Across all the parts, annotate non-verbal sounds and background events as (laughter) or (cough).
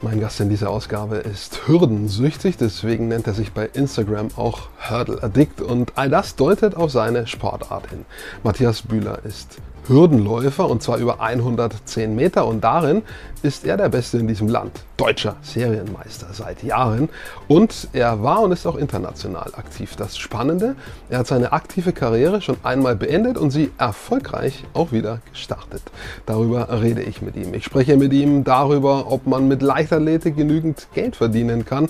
Mein Gast in dieser Ausgabe ist hürdensüchtig, deswegen nennt er sich bei Instagram auch Hurdle Addict und all das deutet auf seine Sportart hin. Matthias Bühler ist Hürdenläufer und zwar über 110 Meter und darin ist er der Beste in diesem Land. Deutscher Serienmeister seit Jahren und er war und ist auch international aktiv. Das Spannende, er hat seine aktive Karriere schon einmal beendet und sie erfolgreich auch wieder gestartet. Darüber rede ich mit ihm. Ich spreche mit ihm darüber, ob man mit Leichtathletik genügend Geld verdienen kann.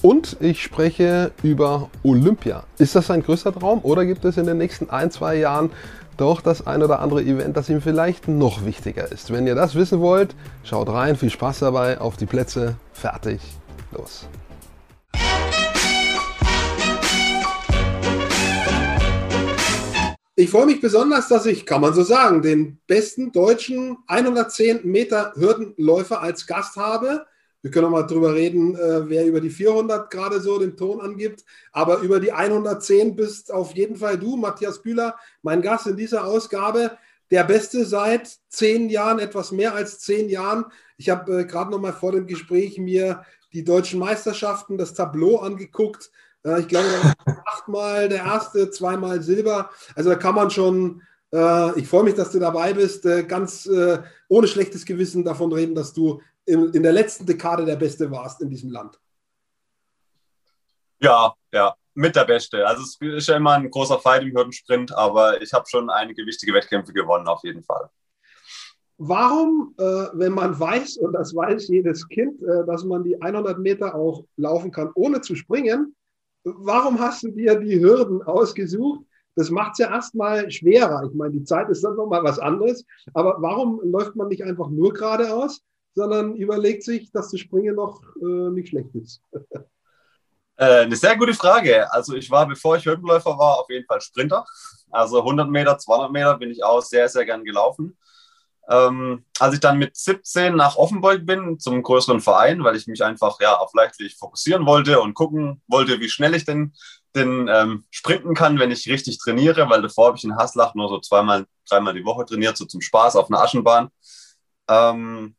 Und ich spreche über Olympia. Ist das sein größter Traum oder gibt es in den nächsten ein, zwei Jahren doch das ein oder andere Event, das ihm vielleicht noch wichtiger ist. Wenn ihr das wissen wollt, schaut rein, viel Spaß dabei, auf die Plätze, fertig, los. Ich freue mich besonders, dass ich, kann man so sagen, den besten deutschen 110 Meter Hürdenläufer als Gast habe. Wir können auch mal drüber reden, äh, wer über die 400 gerade so den Ton angibt. Aber über die 110 bist auf jeden Fall du, Matthias Bühler, mein Gast in dieser Ausgabe. Der Beste seit zehn Jahren, etwas mehr als zehn Jahren. Ich habe äh, gerade noch mal vor dem Gespräch mir die deutschen Meisterschaften, das Tableau angeguckt. Äh, ich glaube, (laughs) achtmal der erste, zweimal Silber. Also da kann man schon, äh, ich freue mich, dass du dabei bist, äh, ganz äh, ohne schlechtes Gewissen davon reden, dass du in, in der letzten Dekade der Beste warst in diesem Land. Ja, ja, mit der Beste. Also es ist ja immer ein großer Fight im Hürdensprint, aber ich habe schon einige wichtige Wettkämpfe gewonnen, auf jeden Fall. Warum, wenn man weiß, und das weiß jedes Kind, dass man die 100 Meter auch laufen kann, ohne zu springen, warum hast du dir die Hürden ausgesucht? Das macht es ja erstmal schwerer. Ich meine, die Zeit ist dann nochmal was anderes. Aber warum läuft man nicht einfach nur geradeaus, sondern überlegt sich, dass das Springen noch äh, nicht schlecht ist? (laughs) Äh, eine sehr gute Frage. Also ich war, bevor ich Hürdenläufer war, auf jeden Fall Sprinter. Also 100 Meter, 200 Meter bin ich auch sehr, sehr gern gelaufen. Ähm, als ich dann mit 17 nach Offenburg bin, zum größeren Verein, weil ich mich einfach ja, auf Leichtgewicht fokussieren wollte und gucken wollte, wie schnell ich denn, denn ähm, sprinten kann, wenn ich richtig trainiere, weil davor habe ich in Haslach nur so zweimal, dreimal die Woche trainiert, so zum Spaß auf einer Aschenbahn. Ähm,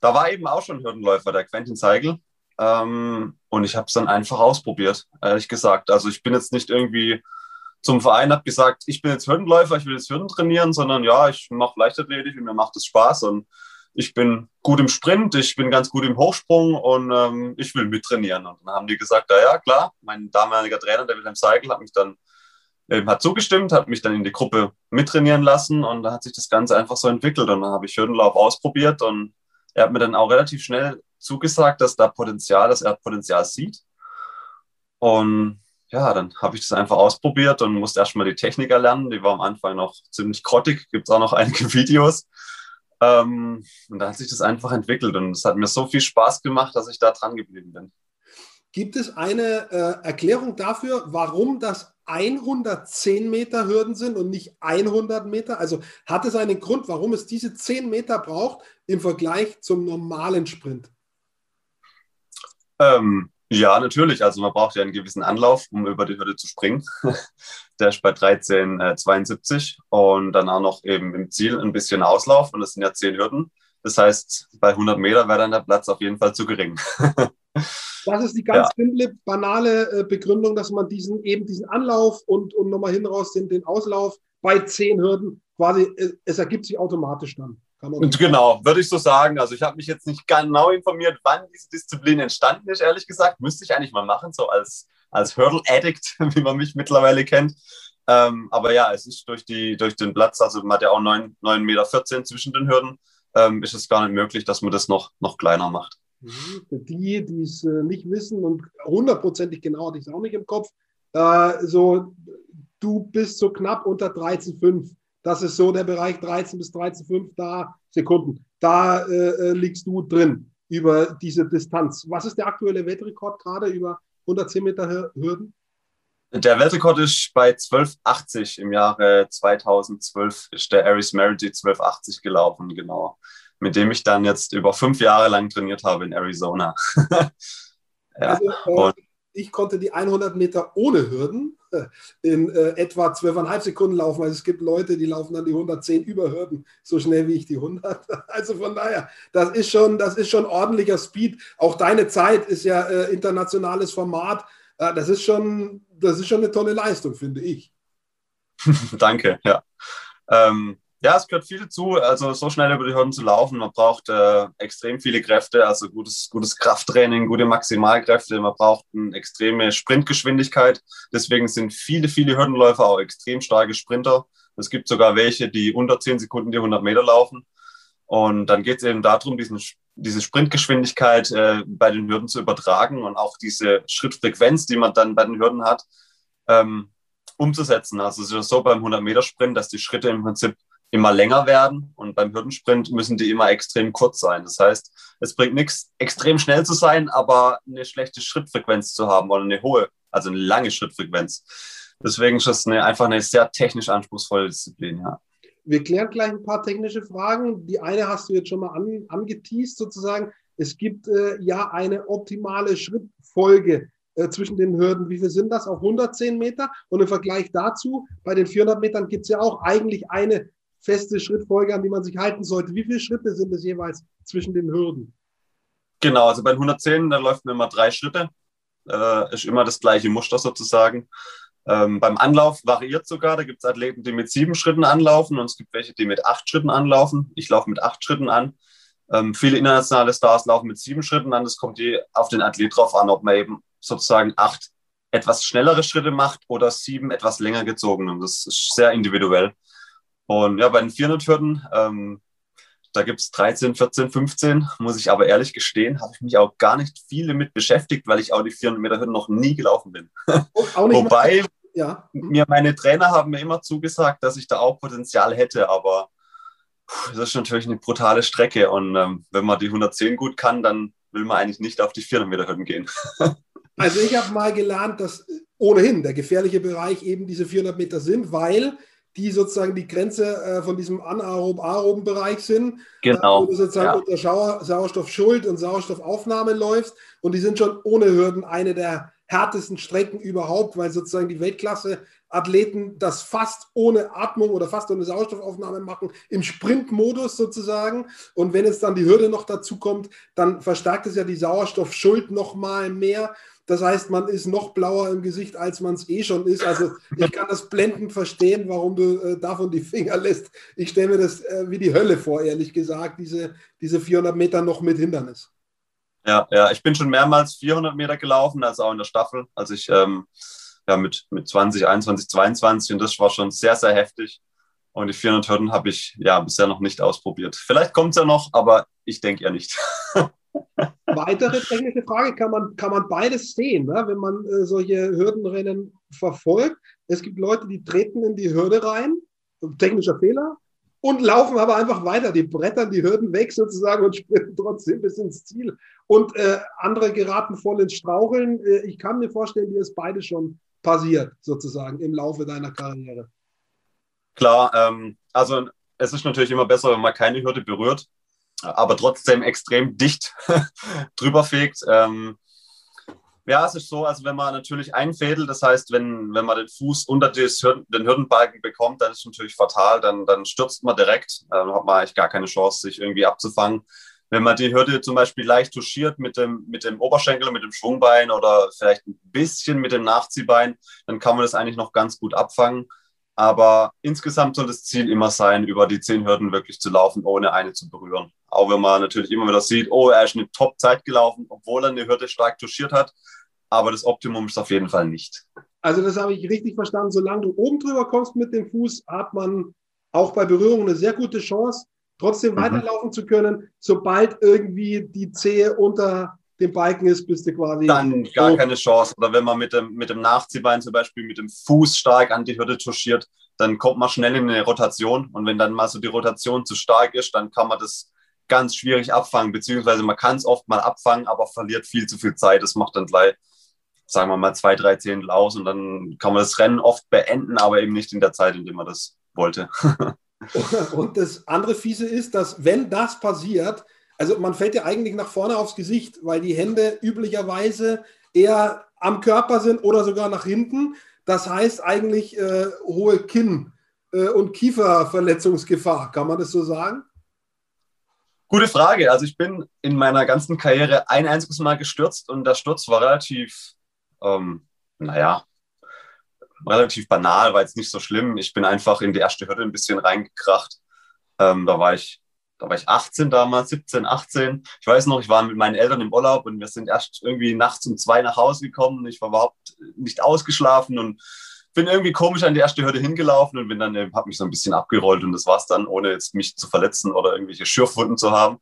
da war eben auch schon Hürdenläufer, der Quentin Zeigel. Ähm, und ich habe es dann einfach ausprobiert, ehrlich gesagt. Also ich bin jetzt nicht irgendwie zum Verein, habe gesagt, ich bin jetzt Hürdenläufer, ich will jetzt Hürden trainieren, sondern ja, ich mache Leichtathletik und mir macht es Spaß und ich bin gut im Sprint, ich bin ganz gut im Hochsprung und ähm, ich will mittrainieren. Und dann haben die gesagt, ja, ja klar, mein damaliger Trainer, der Wilhelm Seigel, hat mich dann ähm, hat zugestimmt, hat mich dann in die Gruppe mittrainieren lassen und da hat sich das Ganze einfach so entwickelt und dann habe ich Hürdenlauf ausprobiert und er hat mir dann auch relativ schnell zugesagt, dass da Potenzial, dass er Potenzial sieht. Und ja, dann habe ich das einfach ausprobiert und musste erstmal die Technik erlernen. Die war am Anfang noch ziemlich grottig, gibt es auch noch einige (laughs) Videos. Ähm, und da hat sich das einfach entwickelt und es hat mir so viel Spaß gemacht, dass ich da dran geblieben bin. Gibt es eine äh, Erklärung dafür, warum das 110 Meter Hürden sind und nicht 100 Meter? Also hat es einen Grund, warum es diese 10 Meter braucht im Vergleich zum normalen Sprint? Ähm, ja, natürlich. Also man braucht ja einen gewissen Anlauf, um über die Hürde zu springen. (laughs) Der ist bei 13,72 äh, und dann auch noch eben im Ziel ein bisschen Auslauf und das sind ja 10 Hürden. Das heißt, bei 100 Meter wäre dann der Platz auf jeden Fall zu gering. (laughs) Das ist die ganz ja. simple, banale äh, Begründung, dass man diesen eben diesen Anlauf und, und nochmal hin raus den, den Auslauf bei zehn Hürden quasi, es, es ergibt sich automatisch dann. Genau, würde ich so sagen. Also ich habe mich jetzt nicht genau informiert, wann diese Disziplin entstanden ist, ehrlich gesagt. Müsste ich eigentlich mal machen, so als, als Hurdle-Addict, (laughs) wie man mich mittlerweile kennt. Ähm, aber ja, es ist durch, die, durch den Platz, also man hat ja auch 9,14 Meter zwischen den Hürden, ähm, ist es gar nicht möglich, dass man das noch, noch kleiner macht. Mhm. Für die, die es äh, nicht wissen und hundertprozentig genau hatte ich es auch nicht im Kopf, äh, so du bist so knapp unter 13,5. Das ist so der Bereich 13 bis 13,5 da Sekunden. Da äh, liegst du drin über diese Distanz. Was ist der aktuelle Weltrekord gerade über 110 Meter Hürden? Der Weltrekord ist bei 12,80 im Jahre 2012 ist der Aris Merity 12,80 gelaufen, genau mit dem ich dann jetzt über fünf Jahre lang trainiert habe in Arizona. (laughs) ja. Also, äh, ich konnte die 100 Meter ohne Hürden äh, in äh, etwa 12,5 Sekunden laufen. Also es gibt Leute, die laufen dann die 110 über Hürden so schnell wie ich die 100. (laughs) Also von daher, das ist schon, das ist schon ordentlicher Speed. Auch deine Zeit ist ja äh, internationales Format. Äh, das ist schon, das ist schon eine tolle Leistung, finde ich. (laughs) Danke, ja. Ähm, ja, es gehört viel dazu, also so schnell über die Hürden zu laufen. Man braucht äh, extrem viele Kräfte, also gutes, gutes Krafttraining, gute Maximalkräfte. Man braucht eine extreme Sprintgeschwindigkeit. Deswegen sind viele, viele Hürdenläufer auch extrem starke Sprinter. Es gibt sogar welche, die unter 10 Sekunden die 100 Meter laufen. Und dann geht es eben darum, diesen, diese Sprintgeschwindigkeit äh, bei den Hürden zu übertragen und auch diese Schrittfrequenz, die man dann bei den Hürden hat, ähm, umzusetzen. Also es ist so beim 100-Meter-Sprint, dass die Schritte im Prinzip immer länger werden und beim Hürdensprint müssen die immer extrem kurz sein. Das heißt, es bringt nichts, extrem schnell zu sein, aber eine schlechte Schrittfrequenz zu haben oder eine hohe, also eine lange Schrittfrequenz. Deswegen ist das eine, einfach eine sehr technisch anspruchsvolle Disziplin, ja. Wir klären gleich ein paar technische Fragen. Die eine hast du jetzt schon mal an, angeteased sozusagen. Es gibt äh, ja eine optimale Schrittfolge äh, zwischen den Hürden. Wie viel sind das auf 110 Meter? Und im Vergleich dazu, bei den 400 Metern gibt es ja auch eigentlich eine feste Schrittfolge, an die man sich halten sollte. Wie viele Schritte sind es jeweils zwischen den Hürden? Genau, also bei 110, da läuft man immer drei Schritte. Äh, ist immer das gleiche Muster sozusagen. Ähm, beim Anlauf variiert sogar. Da gibt es Athleten, die mit sieben Schritten anlaufen und es gibt welche, die mit acht Schritten anlaufen. Ich laufe mit acht Schritten an. Ähm, viele internationale Stars laufen mit sieben Schritten an. Das kommt je auf den Athlet drauf an, ob man eben sozusagen acht etwas schnellere Schritte macht oder sieben etwas länger gezogen. Und das ist sehr individuell. Und ja, bei den 400 Hürden, ähm, da gibt es 13, 14, 15, muss ich aber ehrlich gestehen, habe ich mich auch gar nicht viel damit beschäftigt, weil ich auch die 400 Meter Hürden noch nie gelaufen bin. Wobei ja. mir meine Trainer haben mir immer zugesagt, dass ich da auch Potenzial hätte, aber das ist natürlich eine brutale Strecke und ähm, wenn man die 110 gut kann, dann will man eigentlich nicht auf die 400 Meter Hürden gehen. (laughs) also ich habe mal gelernt, dass ohnehin der gefährliche Bereich eben diese 400 Meter sind, weil die sozusagen die Grenze äh, von diesem anaerob-aeroben Bereich sind. Genau. Äh, wo du sozusagen ja. unter Schauer, Sauerstoffschuld und Sauerstoffaufnahme läufst. Und die sind schon ohne Hürden eine der härtesten Strecken überhaupt, weil sozusagen die Weltklasse-Athleten das fast ohne Atmung oder fast ohne Sauerstoffaufnahme machen, im Sprintmodus sozusagen. Und wenn jetzt dann die Hürde noch dazu kommt, dann verstärkt es ja die Sauerstoffschuld noch mal mehr. Das heißt, man ist noch blauer im Gesicht, als man es eh schon ist. Also ich kann das blendend verstehen, warum du äh, davon die Finger lässt. Ich stelle mir das äh, wie die Hölle vor, ehrlich gesagt, diese, diese 400 Meter noch mit Hindernis. Ja, ja, ich bin schon mehrmals 400 Meter gelaufen, also auch in der Staffel, als ich ähm, ja, mit, mit 20, 21, 22 und das war schon sehr, sehr heftig. Und die 400 Hürden habe ich ja bisher noch nicht ausprobiert. Vielleicht kommt es ja noch, aber ich denke ja nicht. (laughs) Weitere technische Frage, kann man, kann man beides sehen, ne? wenn man äh, solche Hürdenrennen verfolgt. Es gibt Leute, die treten in die Hürde rein, technischer Fehler, und laufen aber einfach weiter. Die brettern die Hürden weg sozusagen und (laughs) sprinten trotzdem bis ins Ziel. Und äh, andere geraten voll ins Straucheln. Äh, ich kann mir vorstellen, dir ist beides schon passiert, sozusagen, im Laufe deiner Karriere. Klar, ähm, also es ist natürlich immer besser, wenn man keine Hürde berührt aber trotzdem extrem dicht (laughs) drüber fegt. Ähm, ja, es ist so, also wenn man natürlich einfädelt, das heißt, wenn, wenn man den Fuß unter des, den Hürdenbalken bekommt, dann ist es natürlich fatal, dann, dann stürzt man direkt, dann hat man eigentlich gar keine Chance, sich irgendwie abzufangen. Wenn man die Hürde zum Beispiel leicht touchiert mit dem, mit dem Oberschenkel, mit dem Schwungbein oder vielleicht ein bisschen mit dem Nachziehbein, dann kann man das eigentlich noch ganz gut abfangen. Aber insgesamt soll das Ziel immer sein, über die zehn Hürden wirklich zu laufen, ohne eine zu berühren. Auch wenn man natürlich immer wieder sieht, oh, er ist eine Top-Zeit gelaufen, obwohl er eine Hürde stark touchiert hat. Aber das Optimum ist auf jeden Fall nicht. Also das habe ich richtig verstanden. Solange du oben drüber kommst mit dem Fuß, hat man auch bei Berührung eine sehr gute Chance, trotzdem mhm. weiterlaufen zu können. Sobald irgendwie die Zehe unter dem Balken ist, bist du quasi. Dann gar hoch. keine Chance. Oder wenn man mit dem, mit dem Nachziehbein zum Beispiel mit dem Fuß stark an die Hürde touchiert, dann kommt man schnell in eine Rotation. Und wenn dann mal so die Rotation zu stark ist, dann kann man das ganz schwierig abfangen, beziehungsweise man kann es oft mal abfangen, aber verliert viel zu viel Zeit. Das macht dann gleich, sagen wir mal, zwei, drei Zehntel aus und dann kann man das Rennen oft beenden, aber eben nicht in der Zeit, in der man das wollte. (laughs) und das andere Fiese ist, dass wenn das passiert, also man fällt ja eigentlich nach vorne aufs Gesicht, weil die Hände üblicherweise eher am Körper sind oder sogar nach hinten. Das heißt eigentlich äh, hohe Kinn- äh, und Kieferverletzungsgefahr. Kann man das so sagen? Gute Frage. Also ich bin in meiner ganzen Karriere ein einziges Mal gestürzt und der Sturz war relativ, ähm, naja, relativ banal, war jetzt nicht so schlimm. Ich bin einfach in die erste Hürde ein bisschen reingekracht. Ähm, da war ich da war ich 18 damals, 17, 18. Ich weiß noch, ich war mit meinen Eltern im Urlaub und wir sind erst irgendwie nachts um zwei nach Hause gekommen. Ich war überhaupt nicht ausgeschlafen und bin irgendwie komisch an die erste Hürde hingelaufen und bin dann, äh, habe mich so ein bisschen abgerollt und das war's dann, ohne jetzt mich zu verletzen oder irgendwelche Schürfwunden zu haben.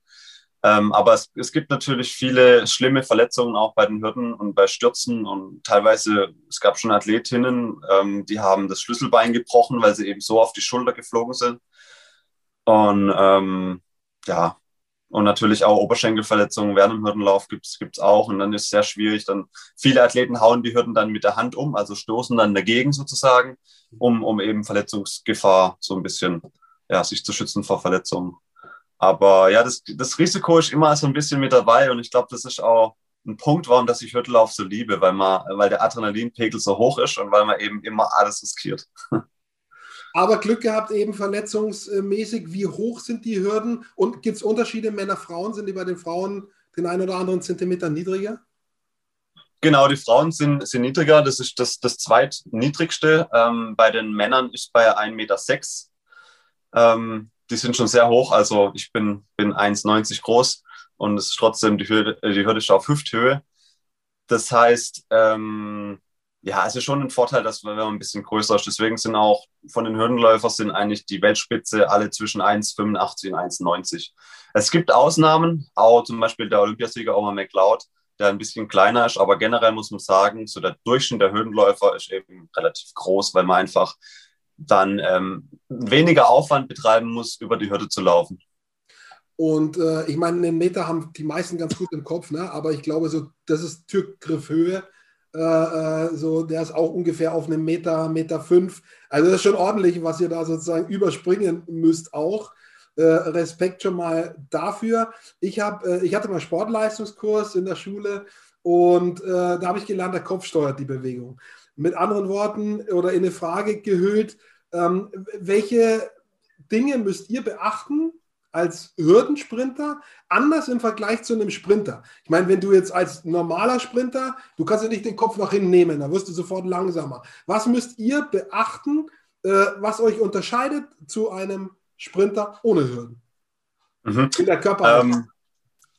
Ähm, aber es, es gibt natürlich viele schlimme Verletzungen auch bei den Hürden und bei Stürzen und teilweise, es gab schon Athletinnen, ähm, die haben das Schlüsselbein gebrochen, weil sie eben so auf die Schulter geflogen sind. Und ähm, ja, und natürlich auch Oberschenkelverletzungen während dem Hürdenlauf gibt es auch. Und dann ist es sehr schwierig. Dann viele Athleten hauen die Hürden dann mit der Hand um, also stoßen dann dagegen sozusagen, um, um eben Verletzungsgefahr so ein bisschen ja, sich zu schützen vor Verletzungen. Aber ja, das, das Risiko ist immer so ein bisschen mit dabei. Und ich glaube, das ist auch ein Punkt, warum dass ich Hürdenlauf so liebe, weil, man, weil der Adrenalinpegel so hoch ist und weil man eben immer alles riskiert. (laughs) aber Glück gehabt eben verletzungsmäßig. Wie hoch sind die Hürden und gibt es Unterschiede Männer, Frauen? Sind die bei den Frauen den einen oder anderen Zentimeter niedriger? Genau, die Frauen sind, sind niedriger. Das ist das, das zweitniedrigste. Ähm, bei den Männern ist bei 1,6 Meter. Ähm, die sind schon sehr hoch. Also ich bin, bin 1,90 groß und es ist trotzdem die Hürde, die Hürde ist auf Hüfthöhe. Das heißt, ähm, ja, es ist schon ein Vorteil, dass wenn man ein bisschen größer ist. Deswegen sind auch von den Hürdenläufern sind eigentlich die Weltspitze alle zwischen 1,85 und 1,90. Es gibt Ausnahmen, auch zum Beispiel der Olympiasieger Omar McLeod, der ein bisschen kleiner ist, aber generell muss man sagen, so der Durchschnitt der Hürdenläufer ist eben relativ groß, weil man einfach dann ähm, weniger Aufwand betreiben muss, über die Hürde zu laufen. Und äh, ich meine, einen Meter haben die meisten ganz gut im Kopf, ne? aber ich glaube, so, das ist Türgriffhöhe äh, äh, so, der ist auch ungefähr auf einem Meter, Meter fünf. Also das ist schon ordentlich, was ihr da sozusagen überspringen müsst auch. Äh, Respekt schon mal dafür. Ich, hab, äh, ich hatte mal Sportleistungskurs in der Schule und äh, da habe ich gelernt, der Kopf steuert die Bewegung. Mit anderen Worten oder in eine Frage gehüllt, ähm, welche Dinge müsst ihr beachten, als Hürdensprinter anders im Vergleich zu einem Sprinter. Ich meine, wenn du jetzt als normaler Sprinter, du kannst ja nicht den Kopf nach hinten nehmen, da wirst du sofort langsamer. Was müsst ihr beachten, äh, was euch unterscheidet zu einem Sprinter ohne Hürden? Mhm. In der Körperhaltung. Ähm,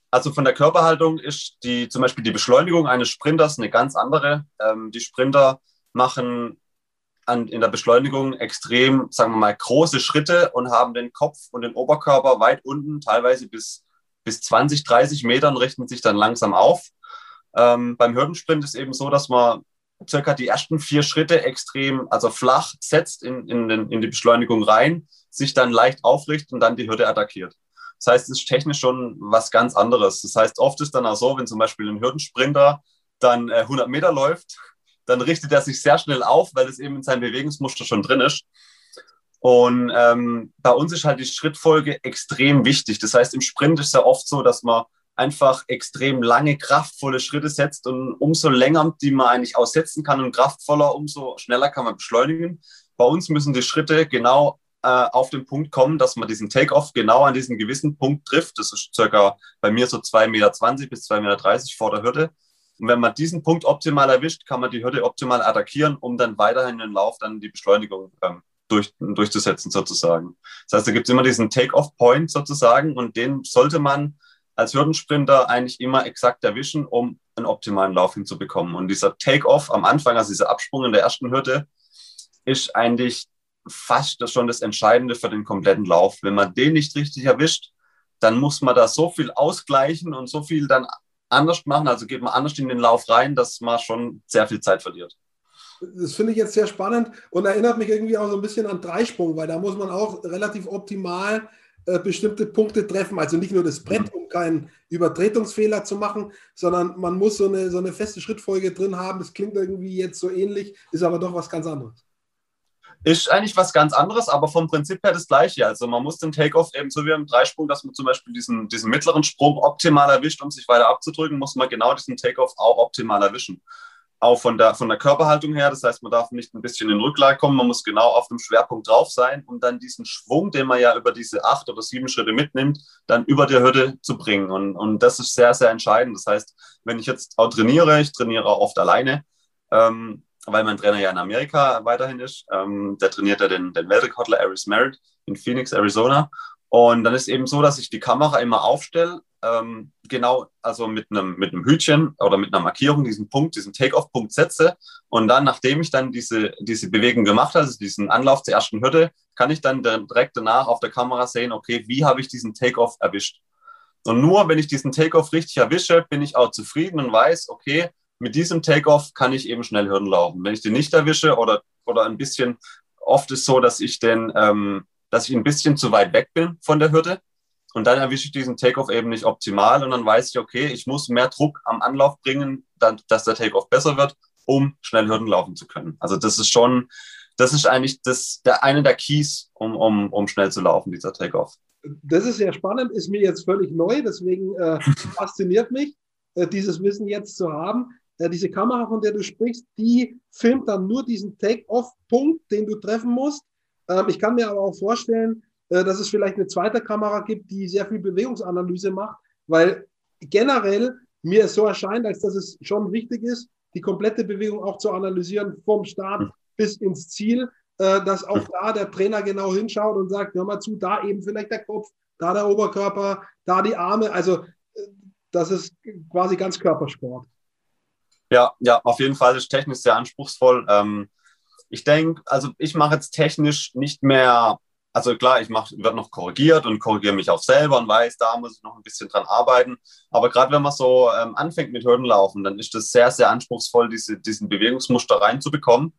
also von der Körperhaltung ist die, zum Beispiel die Beschleunigung eines Sprinters eine ganz andere. Ähm, die Sprinter machen an, in der Beschleunigung extrem, sagen wir mal, große Schritte und haben den Kopf und den Oberkörper weit unten, teilweise bis, bis 20, 30 Metern, richten sich dann langsam auf. Ähm, beim Hürdensprint ist eben so, dass man circa die ersten vier Schritte extrem, also flach setzt in, in, den, in die Beschleunigung rein, sich dann leicht aufrichtet und dann die Hürde attackiert. Das heißt, es ist technisch schon was ganz anderes. Das heißt, oft ist dann auch so, wenn zum Beispiel ein Hürdensprinter dann äh, 100 Meter läuft, dann richtet er sich sehr schnell auf, weil es eben in seinem Bewegungsmuster schon drin ist. Und ähm, bei uns ist halt die Schrittfolge extrem wichtig. Das heißt, im Sprint ist es ja oft so, dass man einfach extrem lange, kraftvolle Schritte setzt und umso länger die man eigentlich aussetzen kann und kraftvoller, umso schneller kann man beschleunigen. Bei uns müssen die Schritte genau äh, auf den Punkt kommen, dass man diesen Take-off genau an diesen gewissen Punkt trifft. Das ist circa bei mir so 2,20 Meter bis 2,30 Meter vor der Hürde. Und wenn man diesen Punkt optimal erwischt, kann man die Hürde optimal attackieren, um dann weiterhin im Lauf dann die Beschleunigung ähm, durch, durchzusetzen sozusagen. Das heißt, da gibt es immer diesen Take-off-Point sozusagen und den sollte man als Hürdensprinter eigentlich immer exakt erwischen, um einen optimalen Lauf hinzubekommen. Und dieser Take-off am Anfang, also dieser Absprung in der ersten Hürde, ist eigentlich fast schon das Entscheidende für den kompletten Lauf. Wenn man den nicht richtig erwischt, dann muss man da so viel ausgleichen und so viel dann anders machen, also geht man anders in den Lauf rein, dass man schon sehr viel Zeit verliert. Das finde ich jetzt sehr spannend und erinnert mich irgendwie auch so ein bisschen an Dreisprung, weil da muss man auch relativ optimal äh, bestimmte Punkte treffen. Also nicht nur das Brett, um keinen Übertretungsfehler zu machen, sondern man muss so eine, so eine feste Schrittfolge drin haben. Das klingt irgendwie jetzt so ähnlich, ist aber doch was ganz anderes. Ist eigentlich was ganz anderes, aber vom Prinzip her das gleiche. Also man muss den Takeoff eben so wie im Dreisprung, dass man zum Beispiel diesen, diesen mittleren Sprung optimal erwischt, um sich weiter abzudrücken, muss man genau diesen Takeoff auch optimal erwischen. auch von der, von der Körperhaltung her. Das heißt, man darf nicht ein bisschen in Rücklage kommen, man muss genau auf dem Schwerpunkt drauf sein, um dann diesen Schwung, den man ja über diese acht oder sieben Schritte mitnimmt, dann über die Hürde zu bringen. Und, und das ist sehr, sehr entscheidend. Das heißt, wenn ich jetzt auch trainiere, ich trainiere auch oft alleine, ähm, weil mein Trainer ja in Amerika weiterhin ist. Ähm, der trainiert ja den, den Weltrekordler Aris Merritt in Phoenix, Arizona. Und dann ist eben so, dass ich die Kamera immer aufstelle, ähm, genau, also mit einem, mit einem Hütchen oder mit einer Markierung diesen Punkt, diesen Take-off-Punkt setze. Und dann, nachdem ich dann diese, diese Bewegung gemacht habe, also diesen Anlauf zur ersten Hürde, kann ich dann direkt danach auf der Kamera sehen, okay, wie habe ich diesen Take-off erwischt? Und nur wenn ich diesen Take-off richtig erwische, bin ich auch zufrieden und weiß, okay, mit diesem Take-off kann ich eben schnell Hürden laufen. Wenn ich den nicht erwische oder, oder ein bisschen, oft ist so, dass ich den, ähm, dass ich ein bisschen zu weit weg bin von der Hürde. Und dann erwische ich diesen Takeoff eben nicht optimal und dann weiß ich, okay, ich muss mehr Druck am Anlauf bringen, dann, dass der Takeoff besser wird, um schnell Hürden laufen zu können. Also das ist schon, das ist eigentlich das, der, eine der Keys, um, um, um schnell zu laufen, dieser Takeoff. Das ist sehr spannend, ist mir jetzt völlig neu, deswegen äh, (laughs) fasziniert mich, äh, dieses Wissen jetzt zu haben. Äh, diese Kamera, von der du sprichst, die filmt dann nur diesen Take-off-Punkt, den du treffen musst ähm, ich kann mir aber auch vorstellen, äh, dass es vielleicht eine zweite Kamera gibt, die sehr viel Bewegungsanalyse macht, weil generell mir es so erscheint, als dass es schon wichtig ist, die komplette Bewegung auch zu analysieren, vom Start mhm. bis ins Ziel, äh, dass auch mhm. da der Trainer genau hinschaut und sagt, hör mal zu, da eben vielleicht der Kopf, da der Oberkörper, da die Arme. Also äh, das ist quasi ganz Körpersport. Ja, ja, auf jeden Fall ist technisch sehr anspruchsvoll. Ähm, ich denke, also ich mache jetzt technisch nicht mehr, also klar, ich werde noch korrigiert und korrigiere mich auch selber und weiß, da muss ich noch ein bisschen dran arbeiten. Aber gerade wenn man so ähm, anfängt mit Hürdenlaufen, dann ist das sehr, sehr anspruchsvoll, diese, diesen Bewegungsmuster reinzubekommen,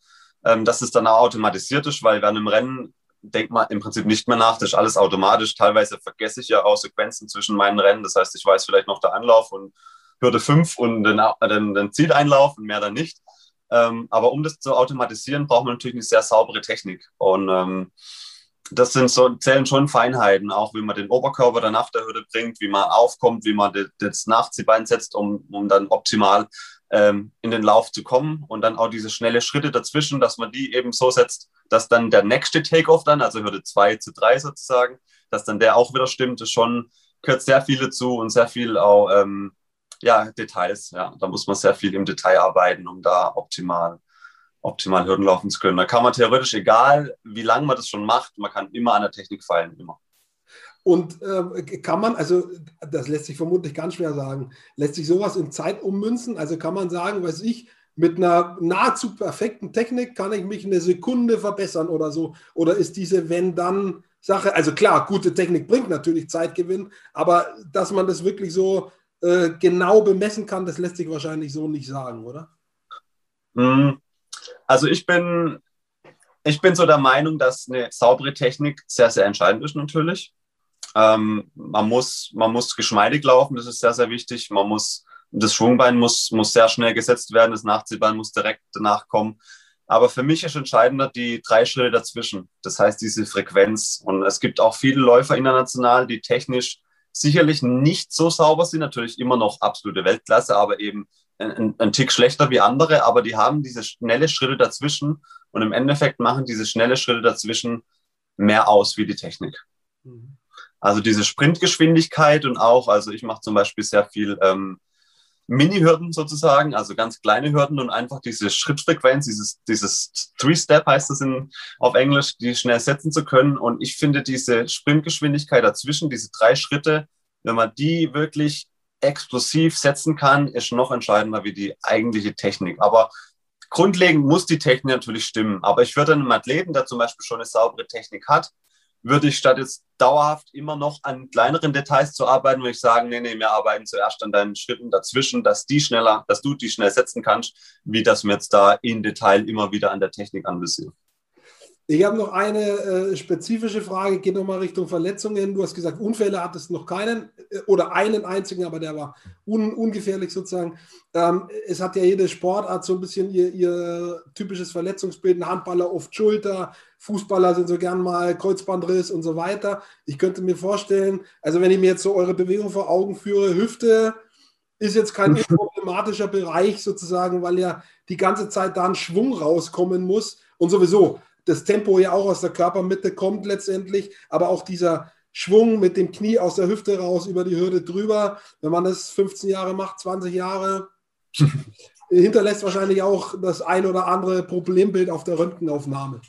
ähm, dass es dann auch automatisiert ist, weil während im Rennen denkt man im Prinzip nicht mehr nach, das ist alles automatisch. Teilweise vergesse ich ja auch Sequenzen zwischen meinen Rennen. Das heißt, ich weiß vielleicht noch der Anlauf und Hürde 5 und den, den, den Zieleinlauf und mehr dann nicht. Ähm, aber um das zu automatisieren, braucht man natürlich eine sehr saubere Technik. Und ähm, das sind so, zählen schon Feinheiten, auch wie man den Oberkörper dann nach der Hürde bringt, wie man aufkommt, wie man das Nachziehbein setzt, um, um dann optimal ähm, in den Lauf zu kommen. Und dann auch diese schnelle Schritte dazwischen, dass man die eben so setzt, dass dann der nächste Takeoff dann, also Hürde 2 zu 3 sozusagen, dass dann der auch wieder stimmt, das schon gehört sehr viel dazu und sehr viel auch ähm, ja, Details. Ja, da muss man sehr viel im Detail arbeiten, um da optimal, optimal Hürden laufen zu können. Da kann man theoretisch, egal wie lange man das schon macht, man kann immer an der Technik feilen, immer. Und äh, kann man, also das lässt sich vermutlich ganz schwer sagen, lässt sich sowas in Zeit ummünzen? Also kann man sagen, weiß ich, mit einer nahezu perfekten Technik kann ich mich eine Sekunde verbessern oder so? Oder ist diese Wenn-Dann-Sache, also klar, gute Technik bringt natürlich Zeitgewinn, aber dass man das wirklich so äh, genau bemessen kann, das lässt sich wahrscheinlich so nicht sagen, oder? Hm. Also ich bin, ich bin so der Meinung, dass eine saubere Technik sehr, sehr entscheidend ist natürlich. Ähm, man, muss, man muss geschmeidig laufen, das ist sehr, sehr wichtig. Man muss, das Schwungbein muss, muss sehr schnell gesetzt werden, das Nachziehbein muss direkt danach kommen. Aber für mich ist entscheidender die drei Schritte dazwischen. Das heißt, diese Frequenz. Und es gibt auch viele Läufer international, die technisch sicherlich nicht so sauber sind, natürlich immer noch absolute Weltklasse, aber eben ein, ein, Tick schlechter wie andere, aber die haben diese schnelle Schritte dazwischen und im Endeffekt machen diese schnelle Schritte dazwischen mehr aus wie die Technik. Mhm. Also diese Sprintgeschwindigkeit und auch, also ich mache zum Beispiel sehr viel ähm, Mini-Hürden sozusagen, also ganz kleine Hürden und einfach diese Schrittfrequenz, dieses, dieses Three-Step heißt das in, auf Englisch, die schnell setzen zu können. Und ich finde diese Sprintgeschwindigkeit dazwischen, diese drei Schritte, wenn man die wirklich explosiv setzen kann, ist noch entscheidender wie die eigentliche Technik. Aber grundlegend muss die Technik natürlich stimmen. Aber ich würde einem Athleten, der zum Beispiel schon eine saubere Technik hat, würde ich statt jetzt dauerhaft immer noch an kleineren Details zu arbeiten, würde ich sagen, nee, nee, wir arbeiten zuerst an deinen Schritten dazwischen, dass die schneller, dass du die schnell setzen kannst, wie dass wir jetzt da in Detail immer wieder an der Technik anvisieren. Ich habe noch eine äh, spezifische Frage, geht nochmal Richtung Verletzungen. Du hast gesagt, Unfälle hattest noch keinen äh, oder einen einzigen, aber der war un, ungefährlich sozusagen. Ähm, es hat ja jede Sportart so ein bisschen ihr, ihr typisches Verletzungsbild. Ein Handballer oft Schulter, Fußballer sind so gern mal Kreuzbandriss und so weiter. Ich könnte mir vorstellen, also wenn ich mir jetzt so eure Bewegung vor Augen führe, Hüfte, ist jetzt kein (laughs) problematischer Bereich sozusagen, weil ja die ganze Zeit da ein Schwung rauskommen muss und sowieso das Tempo ja auch aus der Körpermitte kommt letztendlich, aber auch dieser Schwung mit dem Knie aus der Hüfte raus über die Hürde drüber, wenn man das 15 Jahre macht, 20 Jahre, (laughs) hinterlässt wahrscheinlich auch das ein oder andere Problembild auf der Röntgenaufnahme.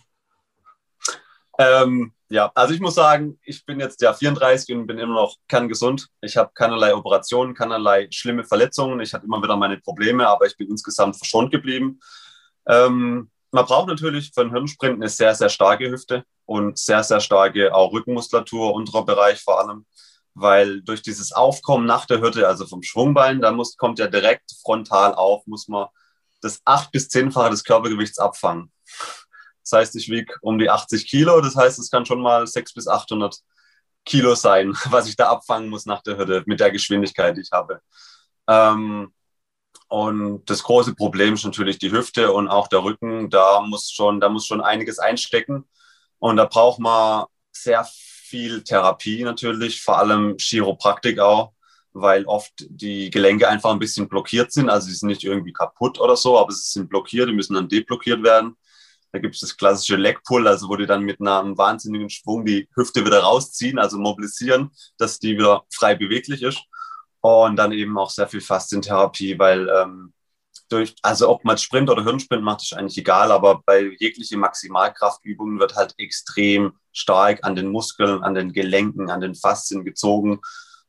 Ähm, ja, also ich muss sagen, ich bin jetzt ja 34 und bin immer noch kerngesund. Ich habe keinerlei Operationen, keinerlei schlimme Verletzungen. Ich hatte immer wieder meine Probleme, aber ich bin insgesamt verschont geblieben. Ähm, man braucht natürlich für einen Hirnsprint eine sehr, sehr starke Hüfte und sehr, sehr starke auch Rückenmuskulatur, unterer Bereich vor allem, weil durch dieses Aufkommen nach der Hürde, also vom Schwungbein, da muss, kommt ja direkt frontal auf, muss man das acht bis zehnfache des Körpergewichts abfangen. Das heißt, ich wiege um die 80 Kilo. Das heißt, es kann schon mal 600 bis 800 Kilo sein, (laughs) was ich da abfangen muss nach der Hürde mit der Geschwindigkeit, die ich habe. Ähm, und das große Problem ist natürlich die Hüfte und auch der Rücken. Da muss schon, da muss schon einiges einstecken. Und da braucht man sehr viel Therapie natürlich, vor allem Chiropraktik auch, weil oft die Gelenke einfach ein bisschen blockiert sind. Also sie sind nicht irgendwie kaputt oder so, aber sie sind blockiert, die müssen dann deblockiert werden. Da gibt es das klassische Legpull, also wo die dann mit einem wahnsinnigen Schwung die Hüfte wieder rausziehen, also mobilisieren, dass die wieder frei beweglich ist. Und dann eben auch sehr viel Faszientherapie, weil ähm, durch, also ob man Sprint oder Hirnsprint macht, ist eigentlich egal, aber bei jegliche Maximalkraftübungen wird halt extrem stark an den Muskeln, an den Gelenken, an den Faszien gezogen.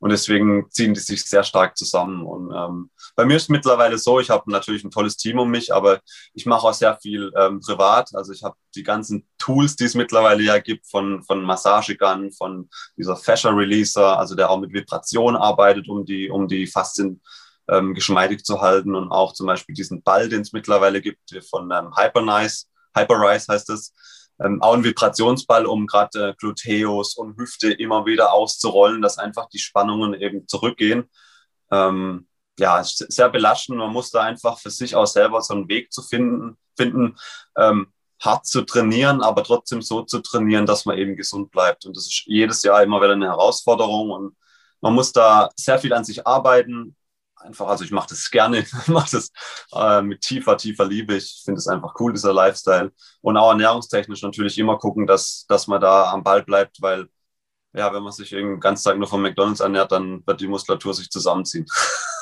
Und deswegen ziehen die sich sehr stark zusammen. Und ähm, bei mir ist es mittlerweile so, ich habe natürlich ein tolles Team um mich, aber ich mache auch sehr viel ähm, privat. Also ich habe die ganzen Tools, die es mittlerweile ja gibt, von, von Massagegun, von dieser Fascia Releaser, also der auch mit Vibration arbeitet, um die, um die Faszien ähm, geschmeidig zu halten. Und auch zum Beispiel diesen Ball, den es mittlerweile gibt, von ähm, Hypernice, Hyperrise heißt es ähm, auch ein Vibrationsball, um gerade äh, Gluteus und Hüfte immer wieder auszurollen, dass einfach die Spannungen eben zurückgehen. Ähm, ja, sehr belastend. Man muss da einfach für sich auch selber so einen Weg zu finden, finden ähm, hart zu trainieren, aber trotzdem so zu trainieren, dass man eben gesund bleibt. Und das ist jedes Jahr immer wieder eine Herausforderung und man muss da sehr viel an sich arbeiten, einfach, also ich mache das (laughs) gerne, mache das äh, mit tiefer, tiefer Liebe. Ich finde es einfach cool, dieser Lifestyle. Und auch ernährungstechnisch natürlich immer gucken, dass, dass man da am Ball bleibt, weil ja, wenn man sich den ganzen Tag nur von McDonalds ernährt, dann wird die Muskulatur sich zusammenziehen. (laughs)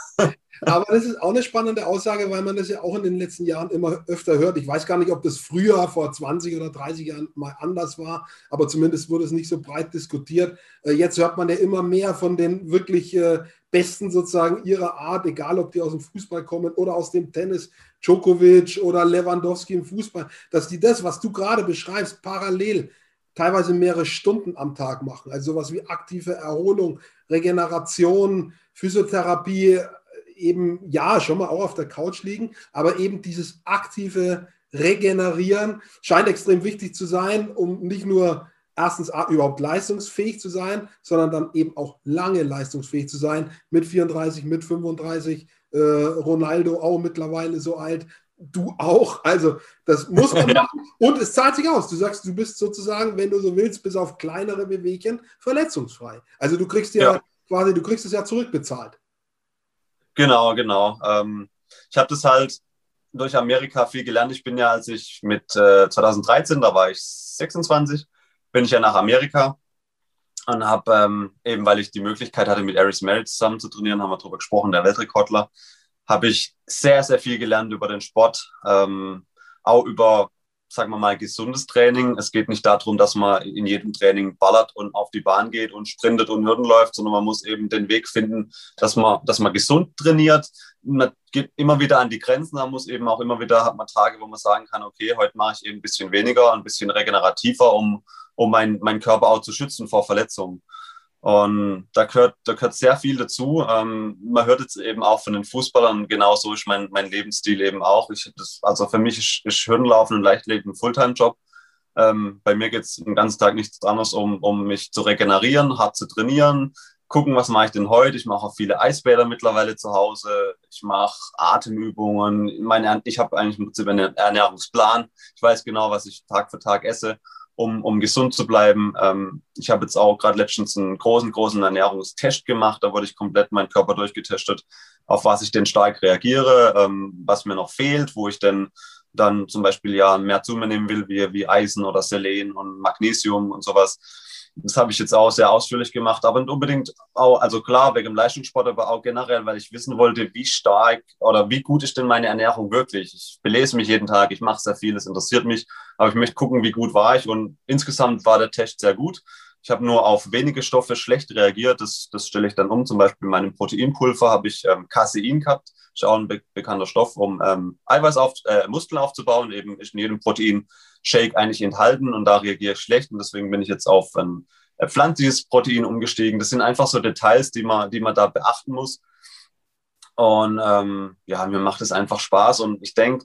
Aber das ist auch eine spannende Aussage, weil man das ja auch in den letzten Jahren immer öfter hört. Ich weiß gar nicht, ob das früher vor 20 oder 30 Jahren mal anders war, aber zumindest wurde es nicht so breit diskutiert. Äh, jetzt hört man ja immer mehr von den wirklich äh, Besten sozusagen ihrer Art, egal ob die aus dem Fußball kommen oder aus dem Tennis, Djokovic oder Lewandowski im Fußball, dass die das, was du gerade beschreibst, parallel teilweise mehrere Stunden am Tag machen. Also sowas wie aktive Erholung, Regeneration, Physiotherapie, eben ja schon mal auch auf der Couch liegen, aber eben dieses aktive Regenerieren scheint extrem wichtig zu sein, um nicht nur erstens überhaupt leistungsfähig zu sein, sondern dann eben auch lange leistungsfähig zu sein, mit 34, mit 35, äh, Ronaldo auch mittlerweile so alt, du auch. Also das muss man (laughs) machen und es zahlt sich aus. Du sagst, du bist sozusagen, wenn du so willst, bis auf kleinere Bewegchen verletzungsfrei. Also du kriegst ja, ja. quasi, du kriegst es ja zurückbezahlt. Genau, genau. Ähm, ich habe das halt durch Amerika viel gelernt. Ich bin ja, als ich mit äh, 2013, da war ich 26, bin ich ja nach Amerika und habe ähm, eben, weil ich die Möglichkeit hatte, mit Aris Merritt zusammen zu trainieren, haben wir darüber gesprochen, der Weltrekordler, habe ich sehr, sehr viel gelernt über den Sport, ähm, auch über sagen wir mal, gesundes Training. Es geht nicht darum, dass man in jedem Training ballert und auf die Bahn geht und sprintet und Hürden läuft, sondern man muss eben den Weg finden, dass man, dass man gesund trainiert. Man geht immer wieder an die Grenzen, man muss eben auch immer wieder, hat man Tage, wo man sagen kann, okay, heute mache ich eben ein bisschen weniger, ein bisschen regenerativer, um, um meinen mein Körper auch zu schützen vor Verletzungen. Und da gehört, da gehört sehr viel dazu. Ähm, man hört jetzt eben auch von den Fußballern, genauso ist mein, mein Lebensstil eben auch. Ich, das, also für mich ist, ist Hürdenlaufen und Leichtleben ein Fulltime-Job. Ähm, bei mir geht es den ganzen Tag nichts anderes, um, um mich zu regenerieren, hart zu trainieren, gucken, was mache ich denn heute. Ich mache auch viele Eisbäder mittlerweile zu Hause. Ich mache Atemübungen. Meine, ich habe eigentlich im Prinzip einen Ernährungsplan. Ich weiß genau, was ich Tag für Tag esse. Um, um gesund zu bleiben. Ähm, ich habe jetzt auch gerade letztens einen großen, großen Ernährungstest gemacht. Da wurde ich komplett meinen Körper durchgetestet, auf was ich denn stark reagiere, ähm, was mir noch fehlt, wo ich denn dann zum Beispiel ja mehr zu mir nehmen will, wie, wie Eisen oder Selen und Magnesium und sowas. Das habe ich jetzt auch sehr ausführlich gemacht, aber nicht unbedingt auch, also klar, wegen dem Leistungssport, aber auch generell, weil ich wissen wollte, wie stark oder wie gut ist denn meine Ernährung wirklich. Ich belese mich jeden Tag, ich mache sehr viel, es interessiert mich, aber ich möchte gucken, wie gut war ich und insgesamt war der Test sehr gut. Ich habe nur auf wenige Stoffe schlecht reagiert. Das, das stelle ich dann um. Zum Beispiel in meinem Proteinpulver habe ich ähm, Casein gehabt. Ist auch ein be bekannter Stoff, um ähm, Eiweiß auf, äh, Muskeln aufzubauen. Eben ist in jedem Proteinshake eigentlich enthalten und da reagiere ich schlecht. Und deswegen bin ich jetzt auf ein äh, pflanzliches Protein umgestiegen. Das sind einfach so Details, die man, die man da beachten muss. Und ähm, ja, mir macht es einfach Spaß. Und ich denke,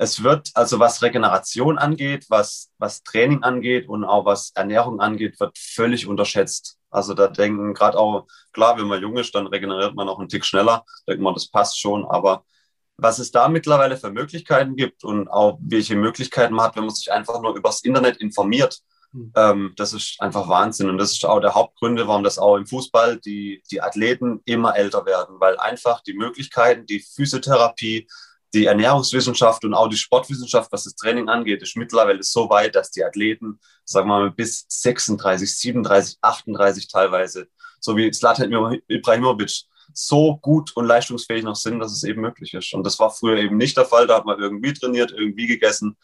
es wird, also was Regeneration angeht, was, was Training angeht und auch was Ernährung angeht, wird völlig unterschätzt. Also da denken gerade auch, klar, wenn man jung ist, dann regeneriert man auch einen Tick schneller. Denkt man, das passt schon. Aber was es da mittlerweile für Möglichkeiten gibt und auch welche Möglichkeiten man hat, wenn man sich einfach nur übers Internet informiert, mhm. ähm, das ist einfach Wahnsinn. Und das ist auch der Hauptgründe, warum das auch im Fußball die, die Athleten immer älter werden, weil einfach die Möglichkeiten, die Physiotherapie, die Ernährungswissenschaft und auch die Sportwissenschaft, was das Training angeht, ist mittlerweile so weit, dass die Athleten, sagen wir mal, bis 36, 37, 38 teilweise, so wie Zlatan Ibrahimovic, so gut und leistungsfähig noch sind, dass es eben möglich ist. Und das war früher eben nicht der Fall. Da hat man irgendwie trainiert, irgendwie gegessen.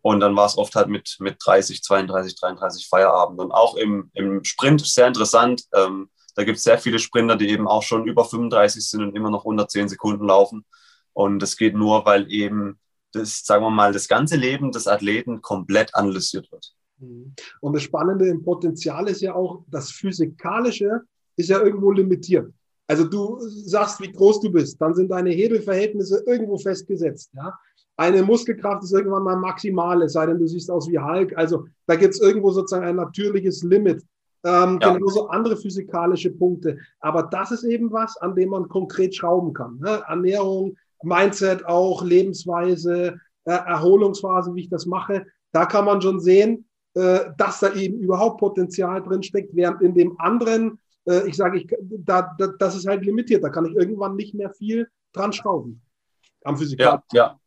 Und dann war es oft halt mit, mit 30, 32, 33 Feierabend. Und auch im, im Sprint sehr interessant. Ähm, da gibt es sehr viele Sprinter, die eben auch schon über 35 sind und immer noch unter 10 Sekunden laufen. Und das geht nur, weil eben das, sagen wir mal, das ganze Leben des Athleten komplett analysiert wird. Mhm. Und das Spannende im Potenzial ist ja auch, das Physikalische ist ja irgendwo limitiert. Also du sagst, wie groß du bist, dann sind deine Hebelverhältnisse irgendwo festgesetzt. Ja? Eine Muskelkraft ist irgendwann mal maximal, es sei denn, du siehst aus wie Hulk. Also da gibt es irgendwo sozusagen ein natürliches Limit. Ähm, ja. Genauso andere physikalische Punkte. Aber das ist eben was, an dem man konkret schrauben kann. Ne? Ernährung, Mindset auch, Lebensweise, äh, Erholungsphasen, wie ich das mache. Da kann man schon sehen, äh, dass da eben überhaupt Potenzial drin steckt, während in dem anderen, äh, ich sage, ich, da, da, das ist halt limitiert. Da kann ich irgendwann nicht mehr viel dran schrauben. Am Physikal. Ja, ja,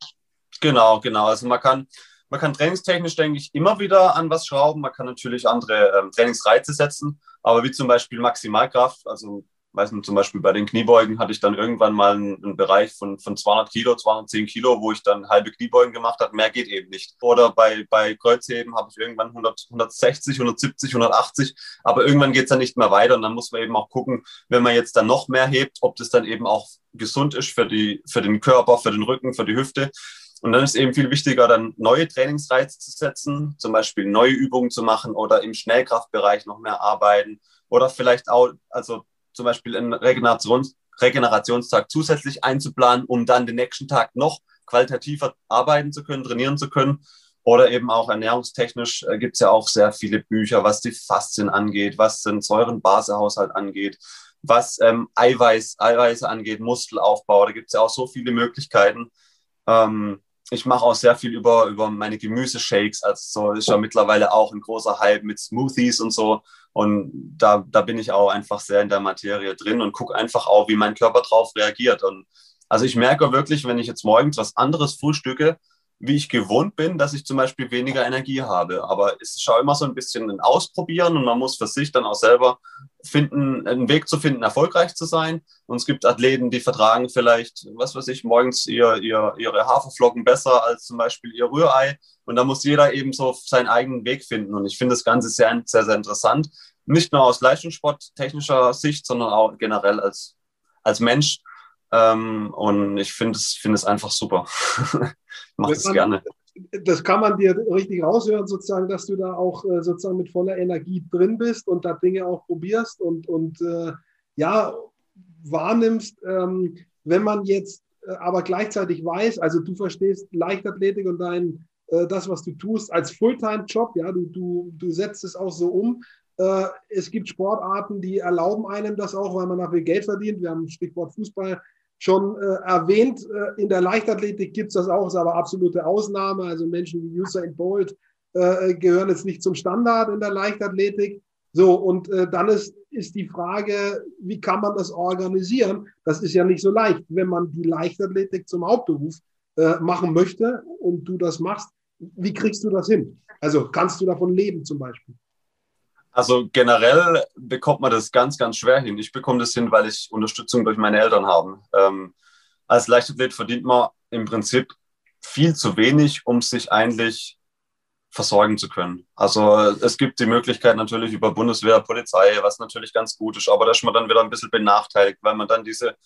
genau, genau. Also man kann, man kann trainingstechnisch, denke ich, immer wieder an was schrauben. Man kann natürlich andere ähm, Trainingsreize setzen, aber wie zum Beispiel Maximalkraft, also weiß nicht, zum Beispiel bei den Kniebeugen hatte ich dann irgendwann mal einen, einen, Bereich von, von 200 Kilo, 210 Kilo, wo ich dann halbe Kniebeugen gemacht habe. Mehr geht eben nicht. Oder bei, bei Kreuzheben habe ich irgendwann 100, 160, 170, 180. Aber irgendwann geht es dann nicht mehr weiter. Und dann muss man eben auch gucken, wenn man jetzt dann noch mehr hebt, ob das dann eben auch gesund ist für, die, für den Körper, für den Rücken, für die Hüfte. Und dann ist eben viel wichtiger, dann neue Trainingsreize zu setzen, zum Beispiel neue Übungen zu machen oder im Schnellkraftbereich noch mehr arbeiten oder vielleicht auch, also zum Beispiel einen Regenerations Regenerationstag zusätzlich einzuplanen, um dann den nächsten Tag noch qualitativer arbeiten zu können, trainieren zu können. Oder eben auch ernährungstechnisch äh, gibt es ja auch sehr viele Bücher, was die Faszien angeht, was den Säurenbasehaushalt angeht, was ähm, Eiweiß, Eiweiße angeht, Muskelaufbau. Da gibt es ja auch so viele Möglichkeiten. Ähm, ich mache auch sehr viel über, über meine Gemüseshakes. Also so ist ja mittlerweile auch ein großer Hype mit Smoothies und so. Und da, da bin ich auch einfach sehr in der Materie drin und gucke einfach auch, wie mein Körper drauf reagiert. Und also ich merke wirklich, wenn ich jetzt morgens was anderes frühstücke, wie ich gewohnt bin, dass ich zum Beispiel weniger Energie habe. Aber es ist schon immer so ein bisschen ein Ausprobieren und man muss für sich dann auch selber finden, einen Weg zu finden, erfolgreich zu sein. Und es gibt Athleten, die vertragen vielleicht, was weiß ich, morgens ihr, ihr, ihre Haferflocken besser als zum Beispiel ihr Rührei. Und da muss jeder eben so seinen eigenen Weg finden. Und ich finde das Ganze sehr, sehr, sehr interessant. Nicht nur aus leistungssporttechnischer Sicht, sondern auch generell als, als Mensch. Ähm, und ich finde es, finde es einfach super. (laughs) ich mache das, gerne. Das kann man dir richtig raushören, sozusagen, dass du da auch äh, sozusagen mit voller Energie drin bist und da Dinge auch probierst und, und äh, ja, wahrnimmst. Ähm, wenn man jetzt äh, aber gleichzeitig weiß, also du verstehst Leichtathletik und dein, äh, das, was du tust, als Fulltime-Job, ja, du, du, du setzt es auch so um. Äh, es gibt Sportarten, die erlauben einem das auch, weil man dafür Geld verdient. Wir haben Stichwort Fußball schon äh, erwähnt. Äh, in der Leichtathletik gibt es das auch, ist aber absolute Ausnahme. Also Menschen wie Usain Bolt, äh, gehören jetzt nicht zum Standard in der Leichtathletik. So, und äh, dann ist, ist die Frage, wie kann man das organisieren? Das ist ja nicht so leicht, wenn man die Leichtathletik zum Hauptberuf äh, machen möchte und du das machst. Wie kriegst du das hin? Also kannst du davon leben zum Beispiel? Also generell bekommt man das ganz, ganz schwer hin. Ich bekomme das hin, weil ich Unterstützung durch meine Eltern habe. Ähm, als Leichtathlet verdient man im Prinzip viel zu wenig, um sich eigentlich versorgen zu können. Also es gibt die Möglichkeit natürlich über Bundeswehr, Polizei, was natürlich ganz gut ist, aber da ist man dann wieder ein bisschen benachteiligt, weil man dann diese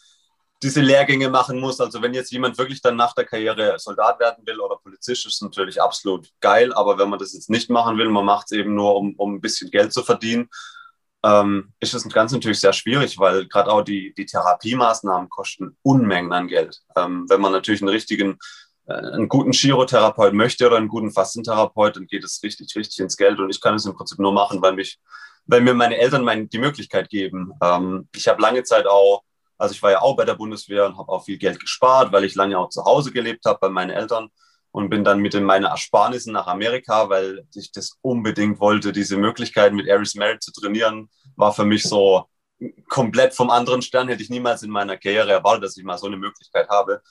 diese Lehrgänge machen muss. Also wenn jetzt jemand wirklich dann nach der Karriere Soldat werden will oder Polizist, ist natürlich absolut geil. Aber wenn man das jetzt nicht machen will, man macht es eben nur, um, um ein bisschen Geld zu verdienen, ähm, ist das ganz natürlich sehr schwierig, weil gerade auch die, die Therapiemaßnahmen kosten Unmengen an Geld. Ähm, wenn man natürlich einen richtigen, äh, einen guten Chirotherapeut möchte oder einen guten Fastentherapeut, dann geht es richtig, richtig ins Geld. Und ich kann es im Prinzip nur machen, weil mich, weil mir meine Eltern mein, die Möglichkeit geben. Ähm, ich habe lange Zeit auch also ich war ja auch bei der Bundeswehr und habe auch viel Geld gespart, weil ich lange auch zu Hause gelebt habe bei meinen Eltern und bin dann mit in meine Ersparnissen nach Amerika, weil ich das unbedingt wollte. Diese Möglichkeit mit Aris Merritt zu trainieren, war für mich so komplett vom anderen Stern. Hätte ich niemals in meiner Karriere erwartet, dass ich mal so eine Möglichkeit habe.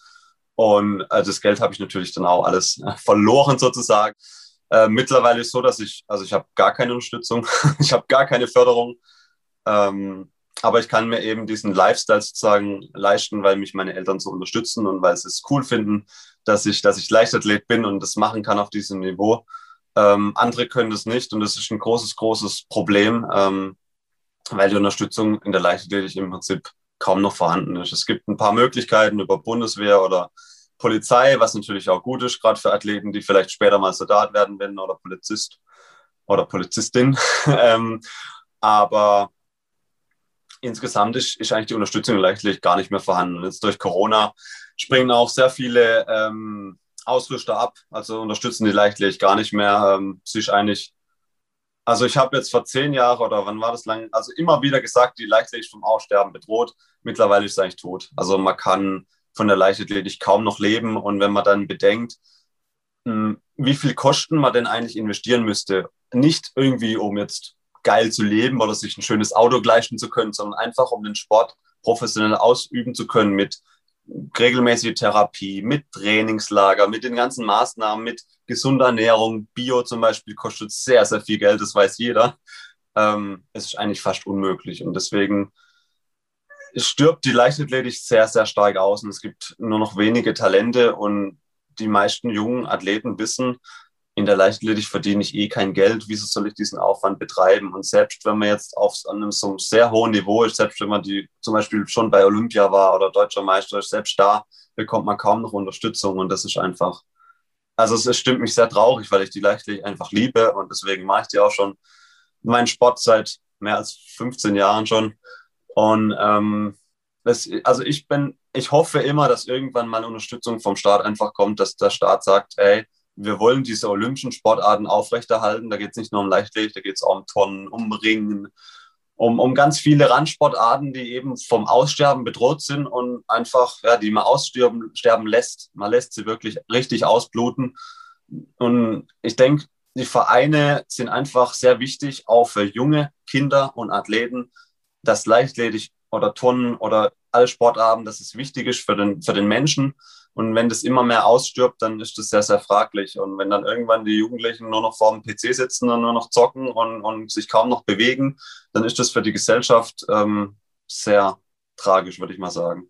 Und äh, das Geld habe ich natürlich dann auch alles äh, verloren sozusagen. Äh, mittlerweile ist es so, dass ich, also ich habe gar keine Unterstützung, (laughs) ich habe gar keine Förderung. Ähm, aber ich kann mir eben diesen Lifestyle sozusagen leisten, weil mich meine Eltern so unterstützen und weil sie es cool finden, dass ich, dass ich Leichtathlet bin und das machen kann auf diesem Niveau. Ähm, andere können das nicht und das ist ein großes, großes Problem, ähm, weil die Unterstützung in der Leichtathletik im Prinzip kaum noch vorhanden ist. Es gibt ein paar Möglichkeiten über Bundeswehr oder Polizei, was natürlich auch gut ist, gerade für Athleten, die vielleicht später mal Soldat werden werden oder Polizist oder Polizistin. (laughs) ähm, aber insgesamt ist, ist eigentlich die Unterstützung leichtlich gar nicht mehr vorhanden. Jetzt durch Corona springen auch sehr viele ähm, Ausrüster ab, also unterstützen die leichtlich gar nicht mehr. Ähm, sie ist eigentlich, also ich habe jetzt vor zehn Jahren oder wann war das lang, also immer wieder gesagt, die Leichtathletik vom Aussterben bedroht. Mittlerweile ist sie eigentlich tot. Also man kann von der Leichtathletik kaum noch leben und wenn man dann bedenkt, hm, wie viel Kosten man denn eigentlich investieren müsste, nicht irgendwie um jetzt geil zu leben oder sich ein schönes Auto gleichen zu können, sondern einfach um den Sport professionell ausüben zu können mit regelmäßiger Therapie, mit Trainingslager, mit den ganzen Maßnahmen, mit gesunder Ernährung. Bio zum Beispiel kostet sehr, sehr viel Geld, das weiß jeder. Ähm, es ist eigentlich fast unmöglich und deswegen stirbt die Leichtathletik sehr, sehr stark aus und es gibt nur noch wenige Talente und die meisten jungen Athleten wissen, in der Leichtathletik verdiene ich eh kein Geld, wieso soll ich diesen Aufwand betreiben? Und selbst wenn man jetzt auf einem so sehr hohen Niveau ist, selbst wenn man die zum Beispiel schon bei Olympia war oder deutscher Meister ist, selbst da bekommt man kaum noch Unterstützung und das ist einfach, also es, es stimmt mich sehr traurig, weil ich die Leichtathletik einfach liebe und deswegen mache ich die auch schon meinen Sport seit mehr als 15 Jahren schon. Und ähm, das, also ich bin, ich hoffe immer, dass irgendwann mal Unterstützung vom Staat einfach kommt, dass der Staat sagt, ey, wir wollen diese olympischen Sportarten aufrechterhalten. Da geht es nicht nur um Leichtathletik, da geht es auch um Tonnen, um Ringen, um, um ganz viele Randsportarten, die eben vom Aussterben bedroht sind und einfach, ja, die man aussterben sterben lässt. Man lässt sie wirklich richtig ausbluten. Und ich denke, die Vereine sind einfach sehr wichtig, auch für junge Kinder und Athleten, dass Leichtathletik oder Tonnen oder alle Sportarten, dass es wichtig ist für den, für den Menschen und wenn das immer mehr ausstirbt, dann ist das sehr, sehr fraglich. Und wenn dann irgendwann die Jugendlichen nur noch vor dem PC sitzen und nur noch zocken und, und sich kaum noch bewegen, dann ist das für die Gesellschaft ähm, sehr tragisch, würde ich mal sagen.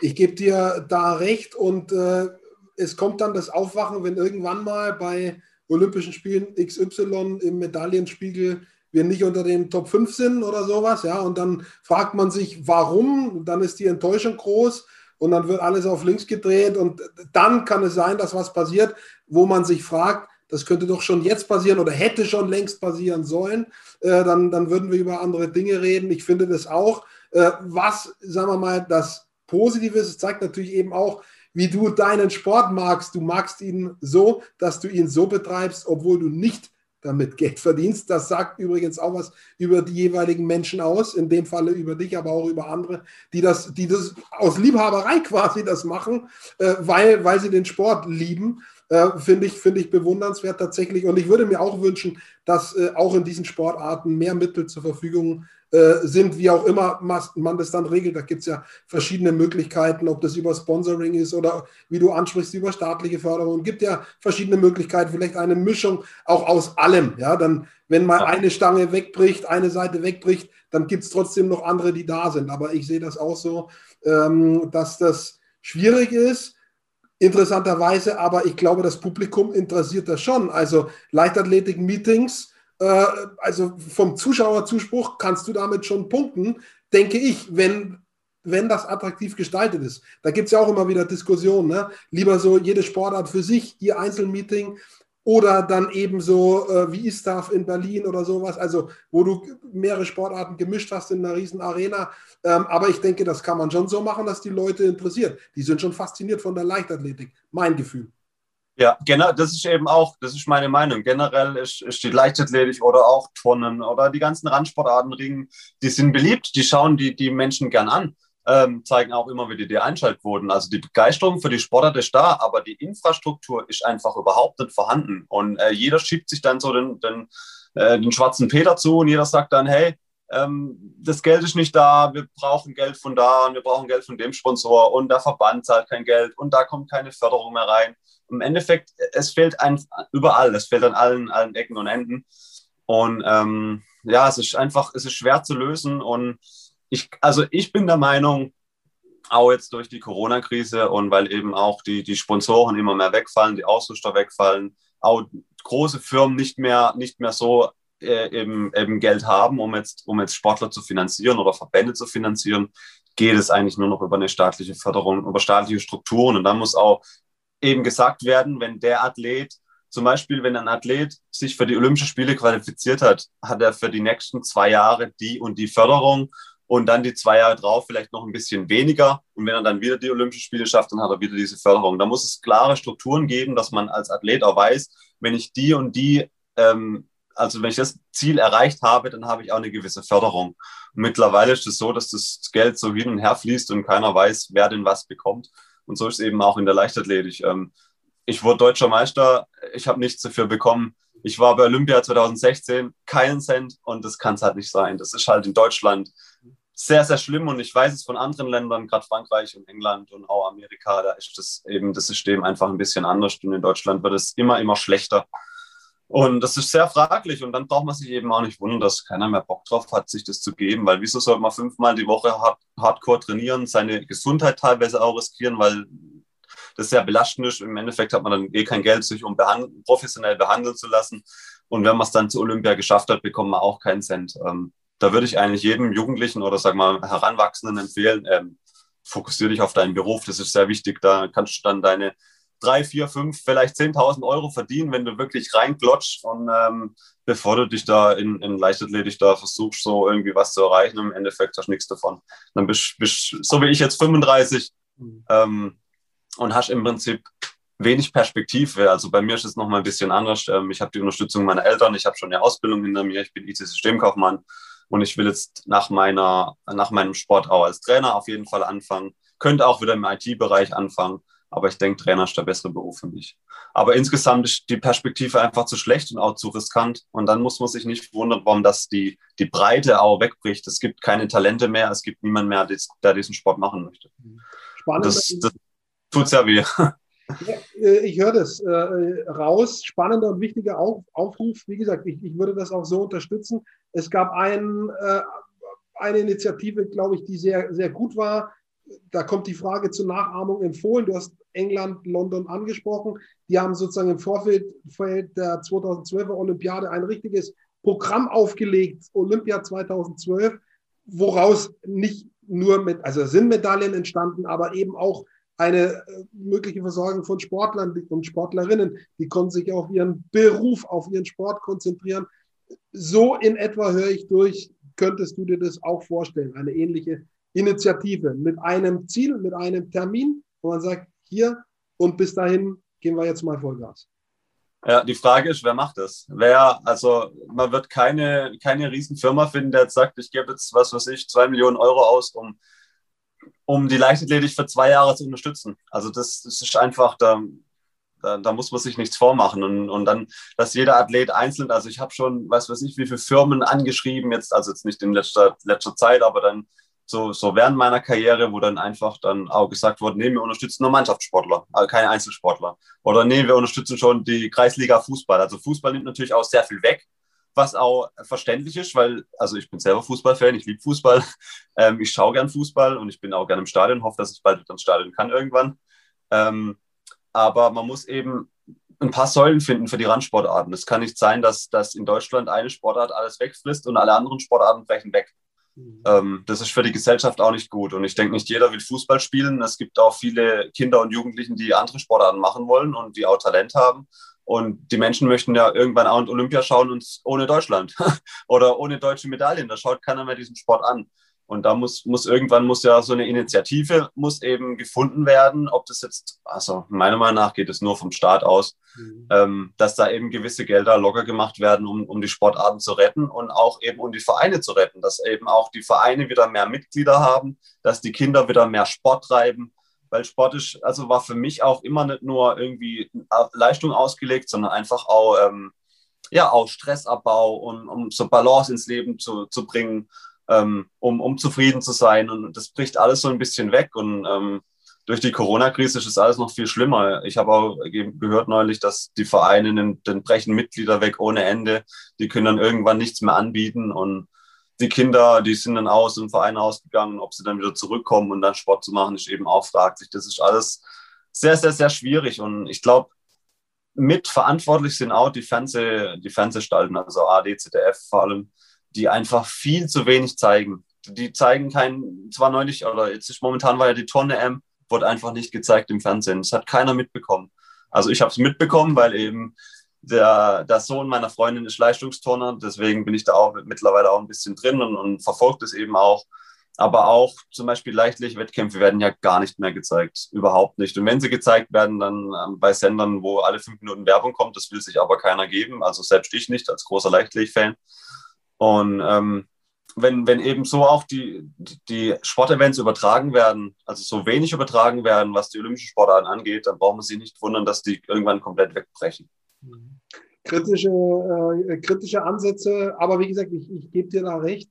Ich gebe dir da recht und äh, es kommt dann das Aufwachen, wenn irgendwann mal bei Olympischen Spielen XY im Medaillenspiegel wir nicht unter den Top 5 sind oder sowas, ja, und dann fragt man sich, warum, dann ist die Enttäuschung groß und dann wird alles auf links gedreht und dann kann es sein, dass was passiert, wo man sich fragt, das könnte doch schon jetzt passieren oder hätte schon längst passieren sollen, äh, dann, dann würden wir über andere Dinge reden. Ich finde das auch. Äh, was, sagen wir mal, das Positive ist, zeigt natürlich eben auch, wie du deinen Sport magst. Du magst ihn so, dass du ihn so betreibst, obwohl du nicht damit Geld verdienst. Das sagt übrigens auch was über die jeweiligen Menschen aus, in dem Falle über dich, aber auch über andere, die das, die das aus Liebhaberei quasi das machen, äh, weil, weil sie den Sport lieben. Äh, Finde ich, find ich bewundernswert tatsächlich. Und ich würde mir auch wünschen, dass äh, auch in diesen Sportarten mehr Mittel zur Verfügung sind, wie auch immer man das dann regelt. Da gibt es ja verschiedene Möglichkeiten, ob das über Sponsoring ist oder wie du ansprichst, über staatliche Förderung. Es gibt ja verschiedene Möglichkeiten, vielleicht eine Mischung auch aus allem. Ja, dann, wenn mal eine Stange wegbricht, eine Seite wegbricht, dann gibt es trotzdem noch andere, die da sind. Aber ich sehe das auch so, ähm, dass das schwierig ist. Interessanterweise, aber ich glaube, das Publikum interessiert das schon. Also Leichtathletik-Meetings, äh, also vom Zuschauerzuspruch kannst du damit schon punkten, denke ich, wenn, wenn das attraktiv gestaltet ist. Da gibt es ja auch immer wieder Diskussionen. Ne? Lieber so jede Sportart für sich, ihr Einzelmeeting oder dann eben so äh, wie ISTAF in Berlin oder sowas, also wo du mehrere Sportarten gemischt hast in einer riesen Arena. Ähm, aber ich denke, das kann man schon so machen, dass die Leute interessiert. Die sind schon fasziniert von der Leichtathletik, mein Gefühl. Ja, genau, das ist eben auch, das ist meine Meinung. Generell ist, ist die Leichtathletik oder auch Turnen oder die ganzen Randsportarten, Ringen, die sind beliebt, die schauen die, die Menschen gern an ähm, zeigen auch immer wieder die Einschaltquoten. Also die Begeisterung für die Sportart ist da, aber die Infrastruktur ist einfach überhaupt nicht vorhanden. Und äh, jeder schiebt sich dann so den, den, äh, den schwarzen Peter zu und jeder sagt dann, hey, ähm, das Geld ist nicht da, wir brauchen Geld von da und wir brauchen Geld von dem Sponsor und der Verband zahlt kein Geld und da kommt keine Förderung mehr rein. Im Endeffekt, es fehlt ein, überall, es fehlt an allen, allen Ecken und Enden. Und ähm, ja, es ist einfach, es ist schwer zu lösen und ich, also ich bin der Meinung, auch jetzt durch die Corona-Krise und weil eben auch die, die Sponsoren immer mehr wegfallen, die Ausrüster wegfallen, auch große Firmen nicht mehr, nicht mehr so äh, eben, eben Geld haben, um jetzt, um jetzt Sportler zu finanzieren oder Verbände zu finanzieren, geht es eigentlich nur noch über eine staatliche Förderung, über staatliche Strukturen. Und dann muss auch eben gesagt werden, wenn der Athlet, zum Beispiel, wenn ein Athlet sich für die Olympischen Spiele qualifiziert hat, hat er für die nächsten zwei Jahre die und die Förderung und dann die zwei Jahre drauf vielleicht noch ein bisschen weniger. Und wenn er dann wieder die Olympischen Spiele schafft, dann hat er wieder diese Förderung. Da muss es klare Strukturen geben, dass man als Athlet auch weiß, wenn ich die und die, ähm, also wenn ich das Ziel erreicht habe, dann habe ich auch eine gewisse Förderung. Und mittlerweile ist es so, dass das Geld so hin und her fließt und keiner weiß, wer denn was bekommt. Und so ist es eben auch in der Leichtathletik. Ähm, ich wurde deutscher Meister, ich habe nichts dafür bekommen. Ich war bei Olympia 2016, keinen Cent und das kann es halt nicht sein. Das ist halt in Deutschland sehr, sehr schlimm und ich weiß es von anderen Ländern, gerade Frankreich und England und auch Amerika, da ist das eben das System einfach ein bisschen anders und in Deutschland wird es immer, immer schlechter. Und das ist sehr fraglich und dann braucht man sich eben auch nicht wundern, dass keiner mehr Bock drauf hat, sich das zu geben, weil wieso sollte man fünfmal die Woche hard, hardcore trainieren, seine Gesundheit teilweise auch riskieren, weil das sehr belastend ist. Im Endeffekt hat man dann eh kein Geld, sich um behand professionell behandeln zu lassen. Und wenn man es dann zu Olympia geschafft hat, bekommt man auch keinen Cent. Ähm, da würde ich eigentlich jedem Jugendlichen oder sag mal Heranwachsenden empfehlen, ähm, fokussiere dich auf deinen Beruf, das ist sehr wichtig. Da kannst du dann deine drei, vier, fünf, vielleicht 10.000 Euro verdienen, wenn du wirklich reinklotschst und ähm, bevor du dich da in, in Leichtathletik da versuchst, so irgendwie was zu erreichen, im Endeffekt hast du nichts davon. Dann bist du so wie ich jetzt 35 mhm. ähm, und hast im Prinzip wenig Perspektive. Also bei mir ist es nochmal ein bisschen anders. Ähm, ich habe die Unterstützung meiner Eltern, ich habe schon eine Ausbildung hinter mir, ich bin IT-Systemkaufmann und ich will jetzt nach, meiner, nach meinem Sport auch als Trainer auf jeden Fall anfangen. Könnte auch wieder im IT-Bereich anfangen. Aber ich denke, Trainer ist der bessere Beruf für mich. Aber insgesamt ist die Perspektive einfach zu schlecht und auch zu riskant. Und dann muss man sich nicht wundern, warum das die, die Breite auch wegbricht. Es gibt keine Talente mehr, es gibt niemand mehr, der diesen Sport machen möchte. Spannend. Das, das tut sehr weh. (laughs) Ja, äh, ich höre das äh, raus. Spannender und wichtiger Auf, Aufruf. Wie gesagt, ich, ich, würde das auch so unterstützen. Es gab ein, äh, eine Initiative, glaube ich, die sehr, sehr gut war. Da kommt die Frage zur Nachahmung empfohlen. Du hast England, London angesprochen. Die haben sozusagen im Vorfeld der 2012er Olympiade ein richtiges Programm aufgelegt, Olympia 2012, woraus nicht nur mit, also sind Medaillen entstanden, aber eben auch eine äh, mögliche Versorgung von Sportlern und Sportlerinnen. Die konnten sich auf ihren Beruf, auf ihren Sport konzentrieren. So in etwa höre ich durch, könntest du dir das auch vorstellen, eine ähnliche Initiative mit einem Ziel, mit einem Termin, wo man sagt, hier und bis dahin gehen wir jetzt mal Vollgas. Ja, die Frage ist, wer macht das? Wer, also man wird keine, keine Riesenfirma finden, der jetzt sagt, ich gebe jetzt, was weiß ich, zwei Millionen Euro aus, um um die Leichtathletik für zwei Jahre zu unterstützen. Also das, das ist einfach, da, da, da, muss man sich nichts vormachen. Und, und dann, dass jeder Athlet einzeln, also ich habe schon, weiß was ich, wie viele Firmen angeschrieben, jetzt, also jetzt nicht in letzter, letzter Zeit, aber dann so, so während meiner Karriere, wo dann einfach dann auch gesagt wurde, nee, wir unterstützen nur Mannschaftssportler, also keine Einzelsportler. Oder nee, wir unterstützen schon die Kreisliga Fußball. Also Fußball nimmt natürlich auch sehr viel weg, was auch verständlich ist, weil, also ich bin selber Fußballfan, ich liebe Fußball, (laughs) ähm, ich schaue gern Fußball und ich bin auch gern im Stadion, hoffe, dass ich bald wieder ins Stadion kann irgendwann. Ähm, aber man muss eben ein paar Säulen finden für die Randsportarten. Es kann nicht sein, dass, dass in Deutschland eine Sportart alles wegfrisst und alle anderen Sportarten brechen weg. Mhm. Ähm, das ist für die Gesellschaft auch nicht gut. Und ich denke, nicht jeder will Fußball spielen. Es gibt auch viele Kinder und Jugendlichen, die andere Sportarten machen wollen und die auch Talent haben. Und die Menschen möchten ja irgendwann auch in Olympia schauen und ohne Deutschland (laughs) oder ohne deutsche Medaillen. Da schaut keiner mehr diesen Sport an. Und da muss, muss irgendwann muss ja so eine Initiative muss eben gefunden werden, ob das jetzt, also meiner Meinung nach geht es nur vom Staat aus, mhm. ähm, dass da eben gewisse Gelder locker gemacht werden, um, um die Sportarten zu retten und auch eben um die Vereine zu retten, dass eben auch die Vereine wieder mehr Mitglieder haben, dass die Kinder wieder mehr Sport treiben, weil Sport ist, also war für mich auch immer nicht nur irgendwie Leistung ausgelegt, sondern einfach auch, ähm, ja, auch Stressabbau und um so Balance ins Leben zu, zu bringen ähm, um, um zufrieden zu sein. Und das bricht alles so ein bisschen weg. Und ähm, durch die Corona-Krise ist es alles noch viel schlimmer. Ich habe auch gehört neulich, dass die Vereine den, den brechen Mitglieder weg ohne Ende. Die können dann irgendwann nichts mehr anbieten. Und die Kinder, die sind dann aus dem Verein ausgegangen. Ob sie dann wieder zurückkommen und dann Sport zu machen, ist eben auch fraglich. Das ist alles sehr, sehr, sehr schwierig. Und ich glaube, mit verantwortlich sind auch die, Fernseh, die Fernsehstalten, also AD, ZDF vor allem, die einfach viel zu wenig zeigen. Die zeigen kein, zwar neulich, oder jetzt ist momentan war ja die Tonne M, wurde einfach nicht gezeigt im Fernsehen. Das hat keiner mitbekommen. Also ich habe es mitbekommen, weil eben der, der Sohn meiner Freundin ist Leistungsturner, deswegen bin ich da auch mittlerweile auch ein bisschen drin und, und verfolge das eben auch. Aber auch zum Beispiel leichtlich Wettkämpfe werden ja gar nicht mehr gezeigt. Überhaupt nicht. Und wenn sie gezeigt werden, dann ähm, bei Sendern, wo alle fünf Minuten Werbung kommt, das will sich aber keiner geben. Also selbst ich nicht als großer Leichtathlet-Fan. Und ähm, wenn, wenn eben so auch die, die Sportevents übertragen werden, also so wenig übertragen werden, was die olympischen Sportarten angeht, dann brauchen wir sich nicht wundern, dass die irgendwann komplett wegbrechen. Kritische, äh, kritische Ansätze, aber wie gesagt, ich, ich gebe dir da recht.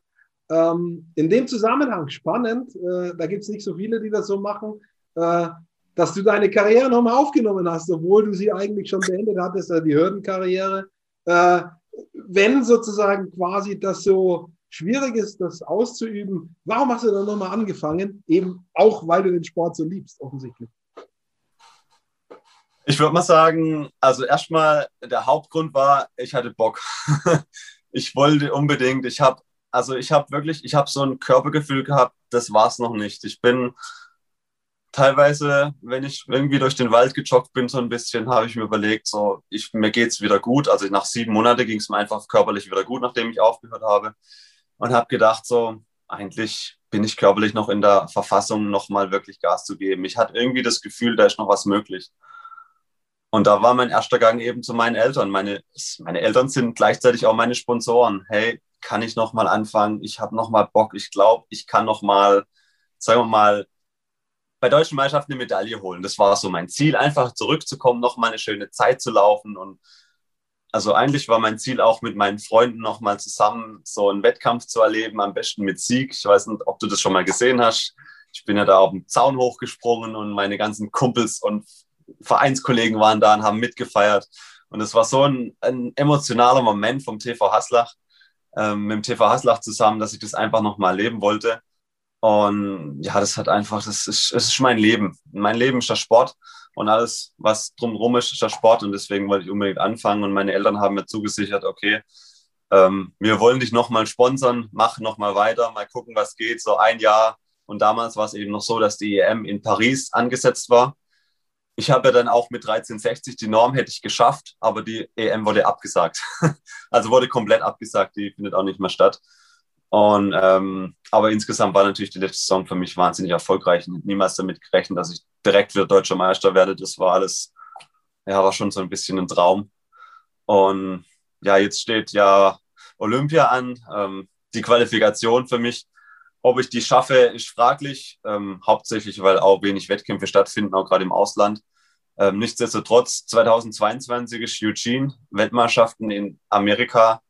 Ähm, in dem Zusammenhang spannend, äh, da gibt es nicht so viele, die das so machen, äh, dass du deine Karriere nochmal aufgenommen hast, obwohl du sie eigentlich schon beendet hattest, also die Hürdenkarriere. Wenn sozusagen quasi das so schwierig ist, das auszuüben, warum hast du dann nochmal angefangen? Eben auch, weil du den Sport so liebst, offensichtlich. Ich würde mal sagen, also erstmal der Hauptgrund war, ich hatte Bock. (laughs) ich wollte unbedingt, ich habe, also ich habe wirklich, ich habe so ein Körpergefühl gehabt, das war es noch nicht. Ich bin teilweise, wenn ich irgendwie durch den Wald gejoggt bin, so ein bisschen, habe ich mir überlegt, so, ich, mir es wieder gut. Also nach sieben Monaten ging es mir einfach körperlich wieder gut, nachdem ich aufgehört habe. Und habe gedacht, so, eigentlich bin ich körperlich noch in der Verfassung, nochmal wirklich Gas zu geben. Ich hatte irgendwie das Gefühl, da ist noch was möglich. Und da war mein erster Gang eben zu meinen Eltern. Meine, meine Eltern sind gleichzeitig auch meine Sponsoren. Hey, kann ich nochmal anfangen? Ich habe nochmal Bock. Ich glaube, ich kann nochmal, sagen wir mal, bei deutschen Meisterschaften eine Medaille holen. Das war so mein Ziel, einfach zurückzukommen, noch mal eine schöne Zeit zu laufen. Und also eigentlich war mein Ziel auch mit meinen Freunden noch mal zusammen so einen Wettkampf zu erleben, am besten mit Sieg. Ich weiß nicht, ob du das schon mal gesehen hast. Ich bin ja da auf dem Zaun hochgesprungen und meine ganzen Kumpels und Vereinskollegen waren da und haben mitgefeiert. Und es war so ein, ein emotionaler Moment vom TV Haslach, ähm, mit dem TV Haslach zusammen, dass ich das einfach noch mal erleben wollte. Und ja, das hat einfach, das ist, das ist mein Leben. Mein Leben ist der Sport und alles, was drumherum ist, ist der Sport. Und deswegen wollte ich unbedingt anfangen. Und meine Eltern haben mir zugesichert, okay, ähm, wir wollen dich nochmal sponsern, mach nochmal weiter, mal gucken, was geht. So ein Jahr. Und damals war es eben noch so, dass die EM in Paris angesetzt war. Ich habe ja dann auch mit 1360 die Norm hätte ich geschafft, aber die EM wurde abgesagt. (laughs) also wurde komplett abgesagt, die findet auch nicht mehr statt. Und, ähm, aber insgesamt war natürlich die letzte Saison für mich wahnsinnig erfolgreich. Ich niemals damit gerechnet, dass ich direkt wieder deutscher Meister werde. Das war alles, ja, war schon so ein bisschen ein Traum. Und ja, jetzt steht ja Olympia an. Ähm, die Qualifikation für mich, ob ich die schaffe, ist fraglich. Ähm, hauptsächlich, weil auch wenig Wettkämpfe stattfinden, auch gerade im Ausland. Ähm, nichtsdestotrotz, 2022 ist Eugene, Weltmeisterschaften in Amerika.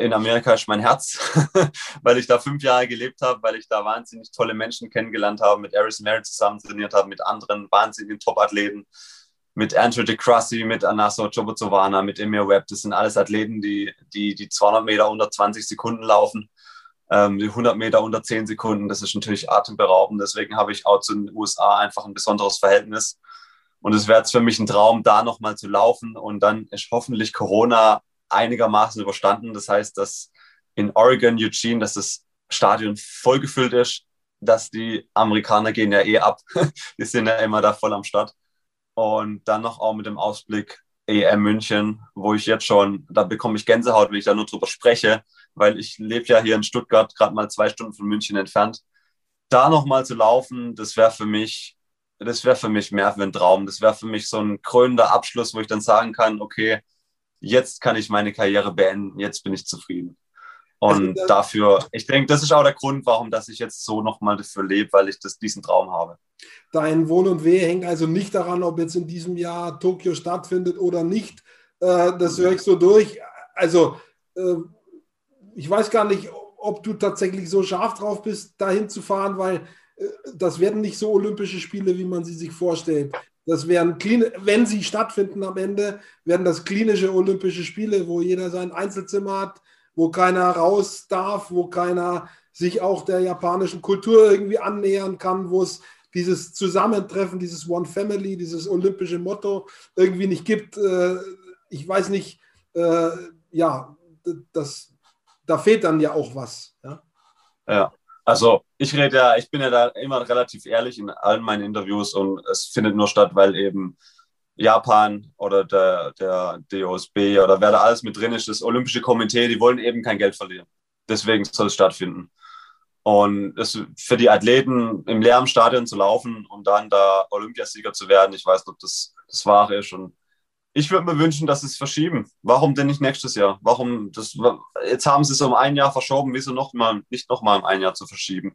In Amerika ist mein Herz, (laughs) weil ich da fünf Jahre gelebt habe, weil ich da wahnsinnig tolle Menschen kennengelernt habe, mit Aris Merritt zusammen trainiert habe, mit anderen wahnsinnigen Top-Athleten, mit Andrew DeCrussi, mit Anaso Chobotzowana, mit Emir Webb. Das sind alles Athleten, die, die, die 200 Meter unter 20 Sekunden laufen ähm, die 100 Meter unter 10 Sekunden, das ist natürlich atemberaubend. Deswegen habe ich auch zu den USA einfach ein besonderes Verhältnis. Und es wäre jetzt für mich ein Traum, da nochmal zu laufen. Und dann ist hoffentlich Corona einigermaßen überstanden. Das heißt, dass in Oregon, Eugene, dass das Stadion vollgefüllt ist, dass die Amerikaner gehen ja eh ab. (laughs) die sind ja immer da voll am Start. Und dann noch auch mit dem Ausblick EM München, wo ich jetzt schon, da bekomme ich Gänsehaut, wenn ich da nur drüber spreche, weil ich lebe ja hier in Stuttgart, gerade mal zwei Stunden von München entfernt. Da nochmal zu laufen, das wäre für mich, das wäre für mich mehr für ein Traum. Das wäre für mich so ein krönender Abschluss, wo ich dann sagen kann, okay, jetzt kann ich meine Karriere beenden, jetzt bin ich zufrieden. Und also, dafür, ich denke, das ist auch der Grund, warum dass ich jetzt so nochmal dafür lebe, weil ich das, diesen Traum habe. Dein Wohl und Wehe hängt also nicht daran, ob jetzt in diesem Jahr Tokio stattfindet oder nicht. Äh, das höre ich so durch. Also, äh, ich weiß gar nicht, ob du tatsächlich so scharf drauf bist, dahin zu fahren, weil äh, das werden nicht so Olympische Spiele, wie man sie sich vorstellt. Das wären, wenn sie stattfinden am Ende, werden das klinische Olympische Spiele, wo jeder sein Einzelzimmer hat, wo keiner raus darf, wo keiner sich auch der japanischen Kultur irgendwie annähern kann, wo es dieses Zusammentreffen, dieses One Family, dieses olympische Motto irgendwie nicht gibt. Äh, ich weiß nicht, äh, ja, das, da fehlt dann ja auch was. Ja, ja. Also ich rede ja, ich bin ja da immer relativ ehrlich in allen meinen Interviews und es findet nur statt, weil eben Japan oder der, der DOSB oder wer da alles mit drin ist, das Olympische Komitee, die wollen eben kein Geld verlieren. Deswegen soll es stattfinden. Und es, für die Athleten im leeren Stadion zu laufen und dann da Olympiasieger zu werden, ich weiß nicht, ob das das Wahre ist. Und ich würde mir wünschen, dass sie es verschieben. Warum denn nicht nächstes Jahr? Warum das, jetzt haben sie es um ein Jahr verschoben, wieso noch mal, nicht nochmal um ein Jahr zu verschieben?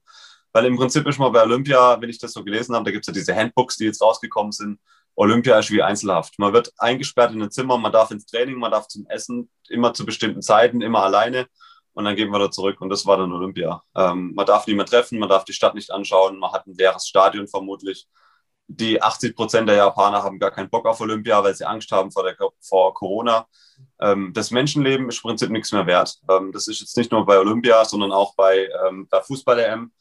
Weil im Prinzip ist mal bei Olympia, wenn ich das so gelesen habe, da gibt es ja diese Handbooks, die jetzt rausgekommen sind, Olympia ist wie Einzelhaft. Man wird eingesperrt in ein Zimmer, man darf ins Training, man darf zum Essen, immer zu bestimmten Zeiten, immer alleine und dann gehen wir da zurück und das war dann Olympia. Ähm, man darf niemand treffen, man darf die Stadt nicht anschauen, man hat ein leeres Stadion vermutlich. Die 80 Prozent der Japaner haben gar keinen Bock auf Olympia, weil sie Angst haben vor, der, vor Corona. Ähm, das Menschenleben ist im Prinzip nichts mehr wert. Ähm, das ist jetzt nicht nur bei Olympia, sondern auch bei ähm, der Fußball-EM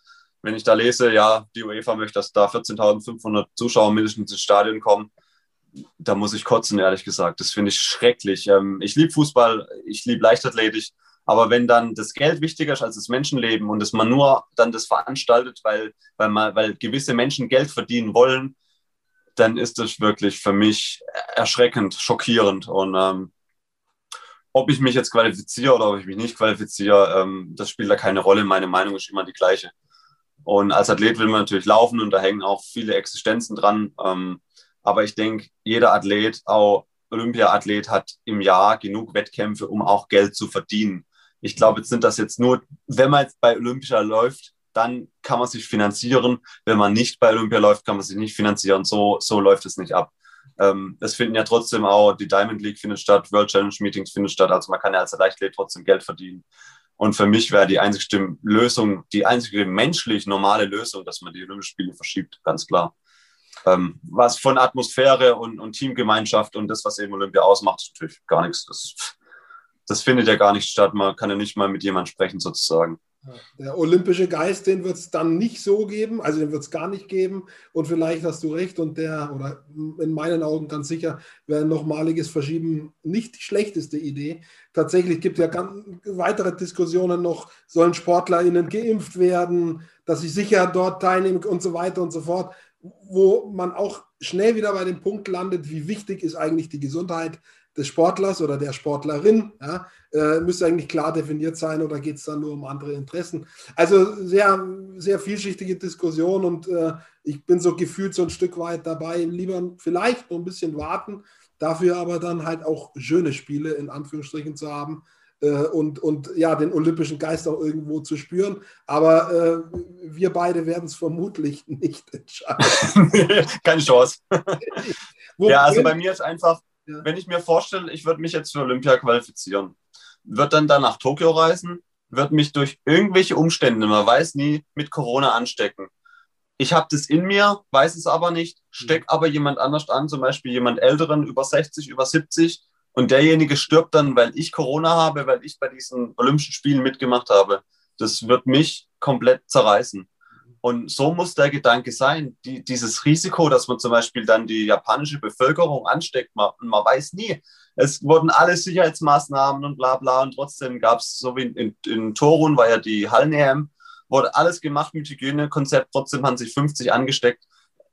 wenn ich da lese, ja, die UEFA möchte, dass da 14.500 Zuschauer mindestens ins Stadion kommen, da muss ich kotzen, ehrlich gesagt. Das finde ich schrecklich. Ähm, ich liebe Fußball, ich liebe Leichtathletik, aber wenn dann das Geld wichtiger ist als das Menschenleben und dass man nur dann das veranstaltet, weil, weil, man, weil gewisse Menschen Geld verdienen wollen, dann ist das wirklich für mich erschreckend, schockierend. Und ähm, ob ich mich jetzt qualifiziere oder ob ich mich nicht qualifiziere, ähm, das spielt da keine Rolle. Meine Meinung ist immer die gleiche. Und als Athlet will man natürlich laufen und da hängen auch viele Existenzen dran. Ähm, aber ich denke, jeder Athlet, auch Olympia-Athlet, hat im Jahr genug Wettkämpfe, um auch Geld zu verdienen. Ich glaube, jetzt sind das jetzt nur, wenn man jetzt bei Olympia läuft, dann kann man sich finanzieren. Wenn man nicht bei Olympia läuft, kann man sich nicht finanzieren. So, so läuft es nicht ab. Ähm, es finden ja trotzdem auch, die Diamond League findet statt, World Challenge Meetings findet statt. Also man kann ja als Leichtathlet trotzdem Geld verdienen. Und für mich wäre die einzige Lösung, die einzige menschlich normale Lösung, dass man die Olympischen Spiele verschiebt, ganz klar. Ähm, was von Atmosphäre und, und, Teamgemeinschaft und das, was eben Olympia ausmacht, ist natürlich gar nichts. Das, das findet ja gar nicht statt. Man kann ja nicht mal mit jemandem sprechen, sozusagen. Der olympische Geist, den wird es dann nicht so geben, also den wird es gar nicht geben. Und vielleicht hast du recht und der, oder in meinen Augen ganz sicher, wäre nochmaliges Verschieben nicht die schlechteste Idee. Tatsächlich gibt es ja ganz weitere Diskussionen noch, sollen SportlerInnen geimpft werden, dass sie sicher dort teilnehmen und so weiter und so fort, wo man auch schnell wieder bei dem Punkt landet, wie wichtig ist eigentlich die Gesundheit des Sportlers oder der Sportlerin? Ja, äh, müsste eigentlich klar definiert sein oder geht es dann nur um andere Interessen? Also sehr, sehr vielschichtige Diskussion und äh, ich bin so gefühlt so ein Stück weit dabei, lieber vielleicht noch ein bisschen warten, dafür aber dann halt auch schöne Spiele in Anführungsstrichen zu haben, äh, und, und ja, den olympischen Geist auch irgendwo zu spüren. Aber äh, wir beide werden es vermutlich nicht entscheiden. (laughs) Keine Chance. (laughs) ja, also bei mir ist einfach, ja. wenn ich mir vorstelle, ich würde mich jetzt für Olympia qualifizieren, würde dann da nach Tokio reisen, würde mich durch irgendwelche Umstände, man weiß nie, mit Corona anstecken. Ich habe das in mir, weiß es aber nicht, steck mhm. aber jemand anders an, zum Beispiel jemand Älteren, über 60, über 70, und derjenige stirbt dann, weil ich Corona habe, weil ich bei diesen Olympischen Spielen mitgemacht habe. Das wird mich komplett zerreißen. Und so muss der Gedanke sein. Die, dieses Risiko, dass man zum Beispiel dann die japanische Bevölkerung ansteckt, man, man weiß nie. Es wurden alle Sicherheitsmaßnahmen und bla bla und trotzdem gab es, so wie in, in, in Torun war ja die Hallen-EM, wurde alles gemacht mit Hygienekonzept, trotzdem haben sich 50 angesteckt.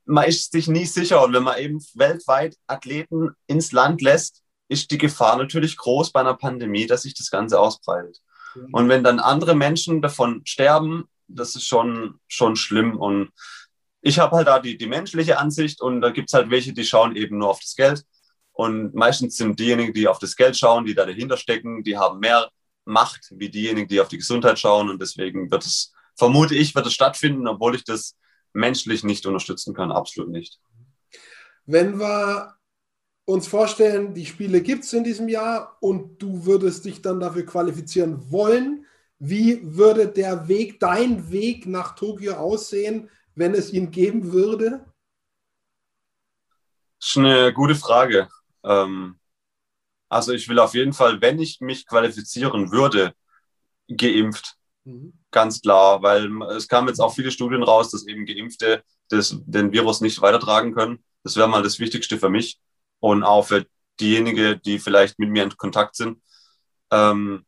Man ist sich nie sicher und wenn man eben weltweit Athleten ins Land lässt, ist die Gefahr natürlich groß bei einer Pandemie, dass sich das Ganze ausbreitet. Mhm. Und wenn dann andere Menschen davon sterben, das ist schon, schon schlimm. Und ich habe halt da die, die menschliche Ansicht und da gibt es halt welche, die schauen eben nur auf das Geld. Und meistens sind diejenigen, die auf das Geld schauen, die da dahinter stecken, die haben mehr Macht wie diejenigen, die auf die Gesundheit schauen. Und deswegen wird es, vermute ich, wird es stattfinden, obwohl ich das menschlich nicht unterstützen kann. Absolut nicht. Wenn wir uns vorstellen, die Spiele gibt es in diesem Jahr und du würdest dich dann dafür qualifizieren wollen. Wie würde der Weg, dein Weg nach Tokio aussehen, wenn es ihn geben würde? Das ist eine gute Frage. Ähm, also ich will auf jeden Fall, wenn ich mich qualifizieren würde, geimpft. Mhm. Ganz klar, weil es kamen jetzt auch viele Studien raus, dass eben Geimpfte das, den Virus nicht weitertragen können. Das wäre mal das Wichtigste für mich und auch für diejenigen, die vielleicht mit mir in Kontakt sind. Ähm,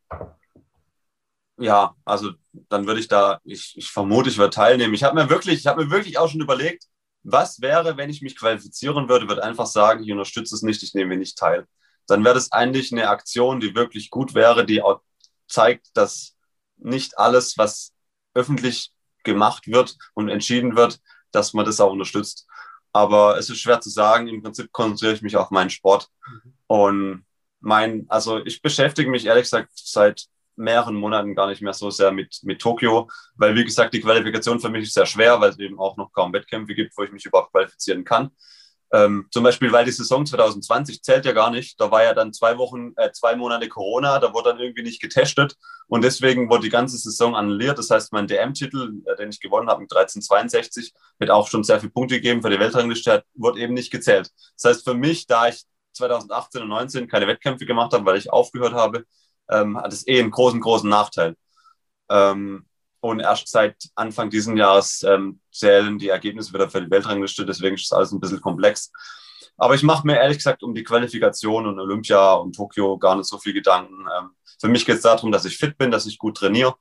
ja, also dann würde ich da, ich, ich vermute, ich würde teilnehmen. Ich habe mir wirklich, ich habe mir wirklich auch schon überlegt, was wäre, wenn ich mich qualifizieren würde, würde einfach sagen, ich unterstütze es nicht, ich nehme nicht teil. Dann wäre das eigentlich eine Aktion, die wirklich gut wäre, die auch zeigt, dass nicht alles, was öffentlich gemacht wird und entschieden wird, dass man das auch unterstützt. Aber es ist schwer zu sagen. Im Prinzip konzentriere ich mich auf meinen Sport. Mhm. Und mein, also ich beschäftige mich ehrlich gesagt seit mehreren Monaten gar nicht mehr so sehr mit, mit Tokio, weil wie gesagt, die Qualifikation für mich ist sehr schwer, weil es eben auch noch kaum Wettkämpfe gibt, wo ich mich überhaupt qualifizieren kann. Ähm, zum Beispiel, weil die Saison 2020 zählt ja gar nicht. Da war ja dann zwei Wochen, äh, zwei Monate Corona, da wurde dann irgendwie nicht getestet und deswegen wurde die ganze Saison annulliert. Das heißt, mein DM-Titel, äh, den ich gewonnen habe mit 1362, mit auch schon sehr viele Punkte gegeben für die Weltrangliste, wurde eben nicht gezählt. Das heißt, für mich, da ich 2018 und 2019 keine Wettkämpfe gemacht habe, weil ich aufgehört habe, ähm, hat es eh einen großen, großen Nachteil. Ähm, und erst seit Anfang dieses Jahres ähm, zählen die Ergebnisse wieder für die Weltrangliste, deswegen ist das alles ein bisschen komplex. Aber ich mache mir ehrlich gesagt um die Qualifikation und Olympia und Tokio gar nicht so viel Gedanken. Ähm, für mich geht es darum, dass ich fit bin, dass ich gut trainiere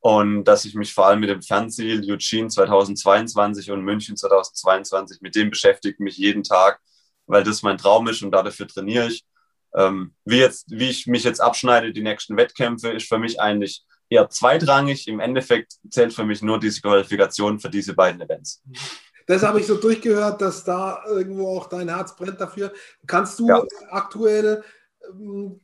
und dass ich mich vor allem mit dem Fernziel Eugene 2022 und München 2022 mit dem beschäftige mich jeden Tag, weil das mein Traum ist und dafür trainiere ich. Ähm, wie, jetzt, wie ich mich jetzt abschneide, die nächsten Wettkämpfe, ist für mich eigentlich eher zweitrangig. Im Endeffekt zählt für mich nur diese Qualifikation für diese beiden Events. Das habe ich so durchgehört, dass da irgendwo auch dein Herz brennt dafür. Kannst du ja. aktuell ähm,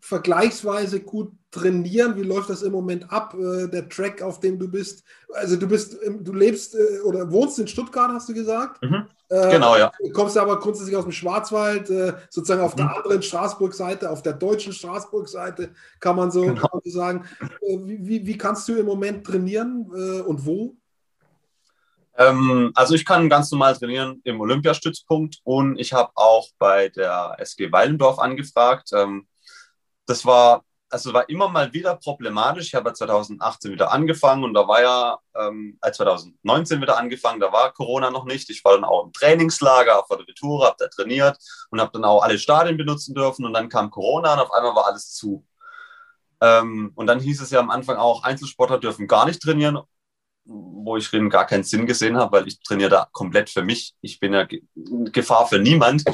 vergleichsweise gut trainieren? Wie läuft das im Moment ab? Äh, der Track, auf dem du bist. Also du bist, du lebst äh, oder wohnst in Stuttgart, hast du gesagt? Mhm. Äh, genau, ja. Du kommst aber grundsätzlich aus dem Schwarzwald, äh, sozusagen auf mhm. der anderen Straßburg-Seite, auf der deutschen Straßburg-Seite, kann man so, genau. kann man so sagen. Äh, wie, wie, kannst du im Moment trainieren und wo? Ähm, also ich kann ganz normal trainieren im Olympiastützpunkt und ich habe auch bei der SG Weilendorf angefragt. Ähm, das war also war immer mal wieder problematisch. Ich habe ja 2018 wieder angefangen und da war ja ähm, 2019 wieder angefangen, da war Corona noch nicht. Ich war dann auch im Trainingslager auf der Retour, habe da trainiert und habe dann auch alle Stadien benutzen dürfen und dann kam Corona und auf einmal war alles zu. Ähm, und dann hieß es ja am Anfang auch, Einzelsportler dürfen gar nicht trainieren, wo ich drin gar keinen Sinn gesehen habe, weil ich trainiere da komplett für mich. Ich bin ja Gefahr für niemand.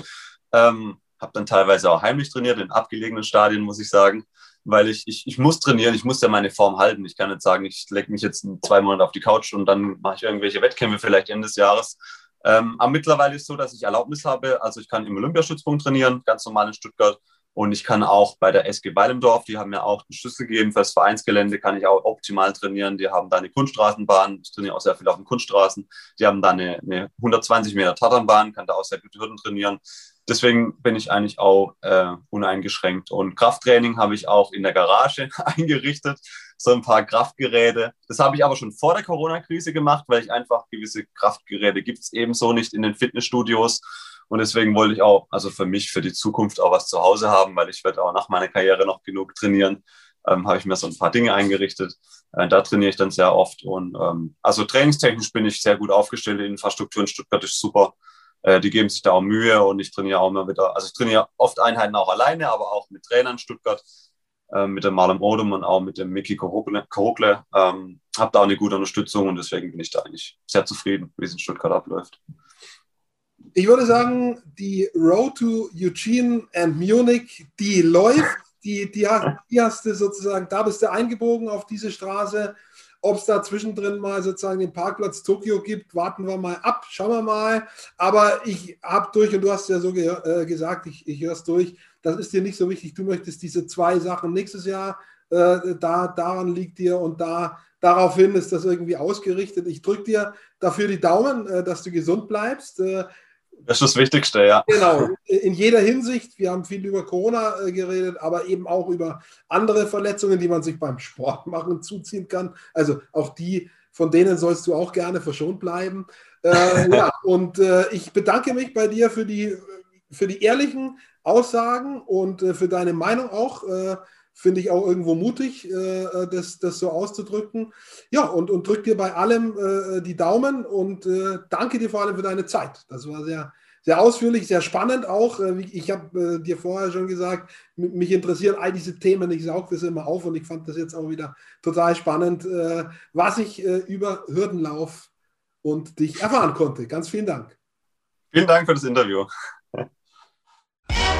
Ähm, habe dann teilweise auch heimlich trainiert in abgelegenen Stadien, muss ich sagen weil ich, ich, ich muss trainieren, ich muss ja meine Form halten. Ich kann nicht sagen, ich lege mich jetzt zwei Monate auf die Couch und dann mache ich irgendwelche Wettkämpfe vielleicht Ende des Jahres. Ähm, aber mittlerweile ist es so, dass ich Erlaubnis habe, also ich kann im Olympiastützpunkt trainieren, ganz normal in Stuttgart. Und ich kann auch bei der SG Weilendorf, die haben mir auch den Schlüssel gegeben für das Vereinsgelände, kann ich auch optimal trainieren. Die haben da eine Kunststraßenbahn, ich trainiere auch sehr viel auf den Kunststraßen. Die haben da eine, eine 120 Meter Tatanbahn, kann da auch sehr gute Hürden trainieren. Deswegen bin ich eigentlich auch äh, uneingeschränkt. Und Krafttraining habe ich auch in der Garage (laughs) eingerichtet, so ein paar Kraftgeräte. Das habe ich aber schon vor der Corona-Krise gemacht, weil ich einfach gewisse Kraftgeräte gibt es ebenso nicht in den Fitnessstudios. Und deswegen wollte ich auch, also für mich, für die Zukunft auch was zu Hause haben, weil ich werde auch nach meiner Karriere noch genug trainieren. Ähm, habe ich mir so ein paar Dinge eingerichtet. Äh, da trainiere ich dann sehr oft. Und ähm, also trainingstechnisch bin ich sehr gut aufgestellt. Die Infrastruktur in Stuttgart ist super. Äh, die geben sich da auch Mühe und ich trainiere auch immer wieder. Also ich trainiere oft Einheiten auch alleine, aber auch mit Trainern in Stuttgart, äh, mit dem Marlon Odom und auch mit dem Mickey Korokle. Ähm, habe da auch eine gute Unterstützung und deswegen bin ich da eigentlich sehr zufrieden, wie es in Stuttgart abläuft. Ich würde sagen, die Road to Eugene and Munich, die läuft, die, die, die hast du sozusagen, da bist du eingebogen auf diese Straße. Ob es da zwischendrin mal sozusagen den Parkplatz Tokio gibt, warten wir mal ab, schauen wir mal. Aber ich habe durch, und du hast ja so ge äh, gesagt, ich, ich höre es durch, das ist dir nicht so wichtig. Du möchtest diese zwei Sachen nächstes Jahr, äh, da, daran liegt dir und da daraufhin ist das irgendwie ausgerichtet. Ich drücke dir dafür die Daumen, äh, dass du gesund bleibst. Äh, das ist das Wichtigste, ja. Genau, in jeder Hinsicht. Wir haben viel über Corona äh, geredet, aber eben auch über andere Verletzungen, die man sich beim Sport (laughs) machen zuziehen kann. Also auch die, von denen sollst du auch gerne verschont bleiben. Äh, (laughs) ja, und äh, ich bedanke mich bei dir für die, für die ehrlichen Aussagen und äh, für deine Meinung auch. Äh, Finde ich auch irgendwo mutig, äh, das, das so auszudrücken. Ja, und, und drück dir bei allem äh, die Daumen und äh, danke dir vor allem für deine Zeit. Das war sehr, sehr ausführlich, sehr spannend auch. Äh, ich habe äh, dir vorher schon gesagt, mich interessieren all diese Themen. Ich sauge das immer auf und ich fand das jetzt auch wieder total spannend, äh, was ich über Hürdenlauf und dich erfahren konnte. Ganz vielen Dank. Vielen Dank für das Interview. (laughs)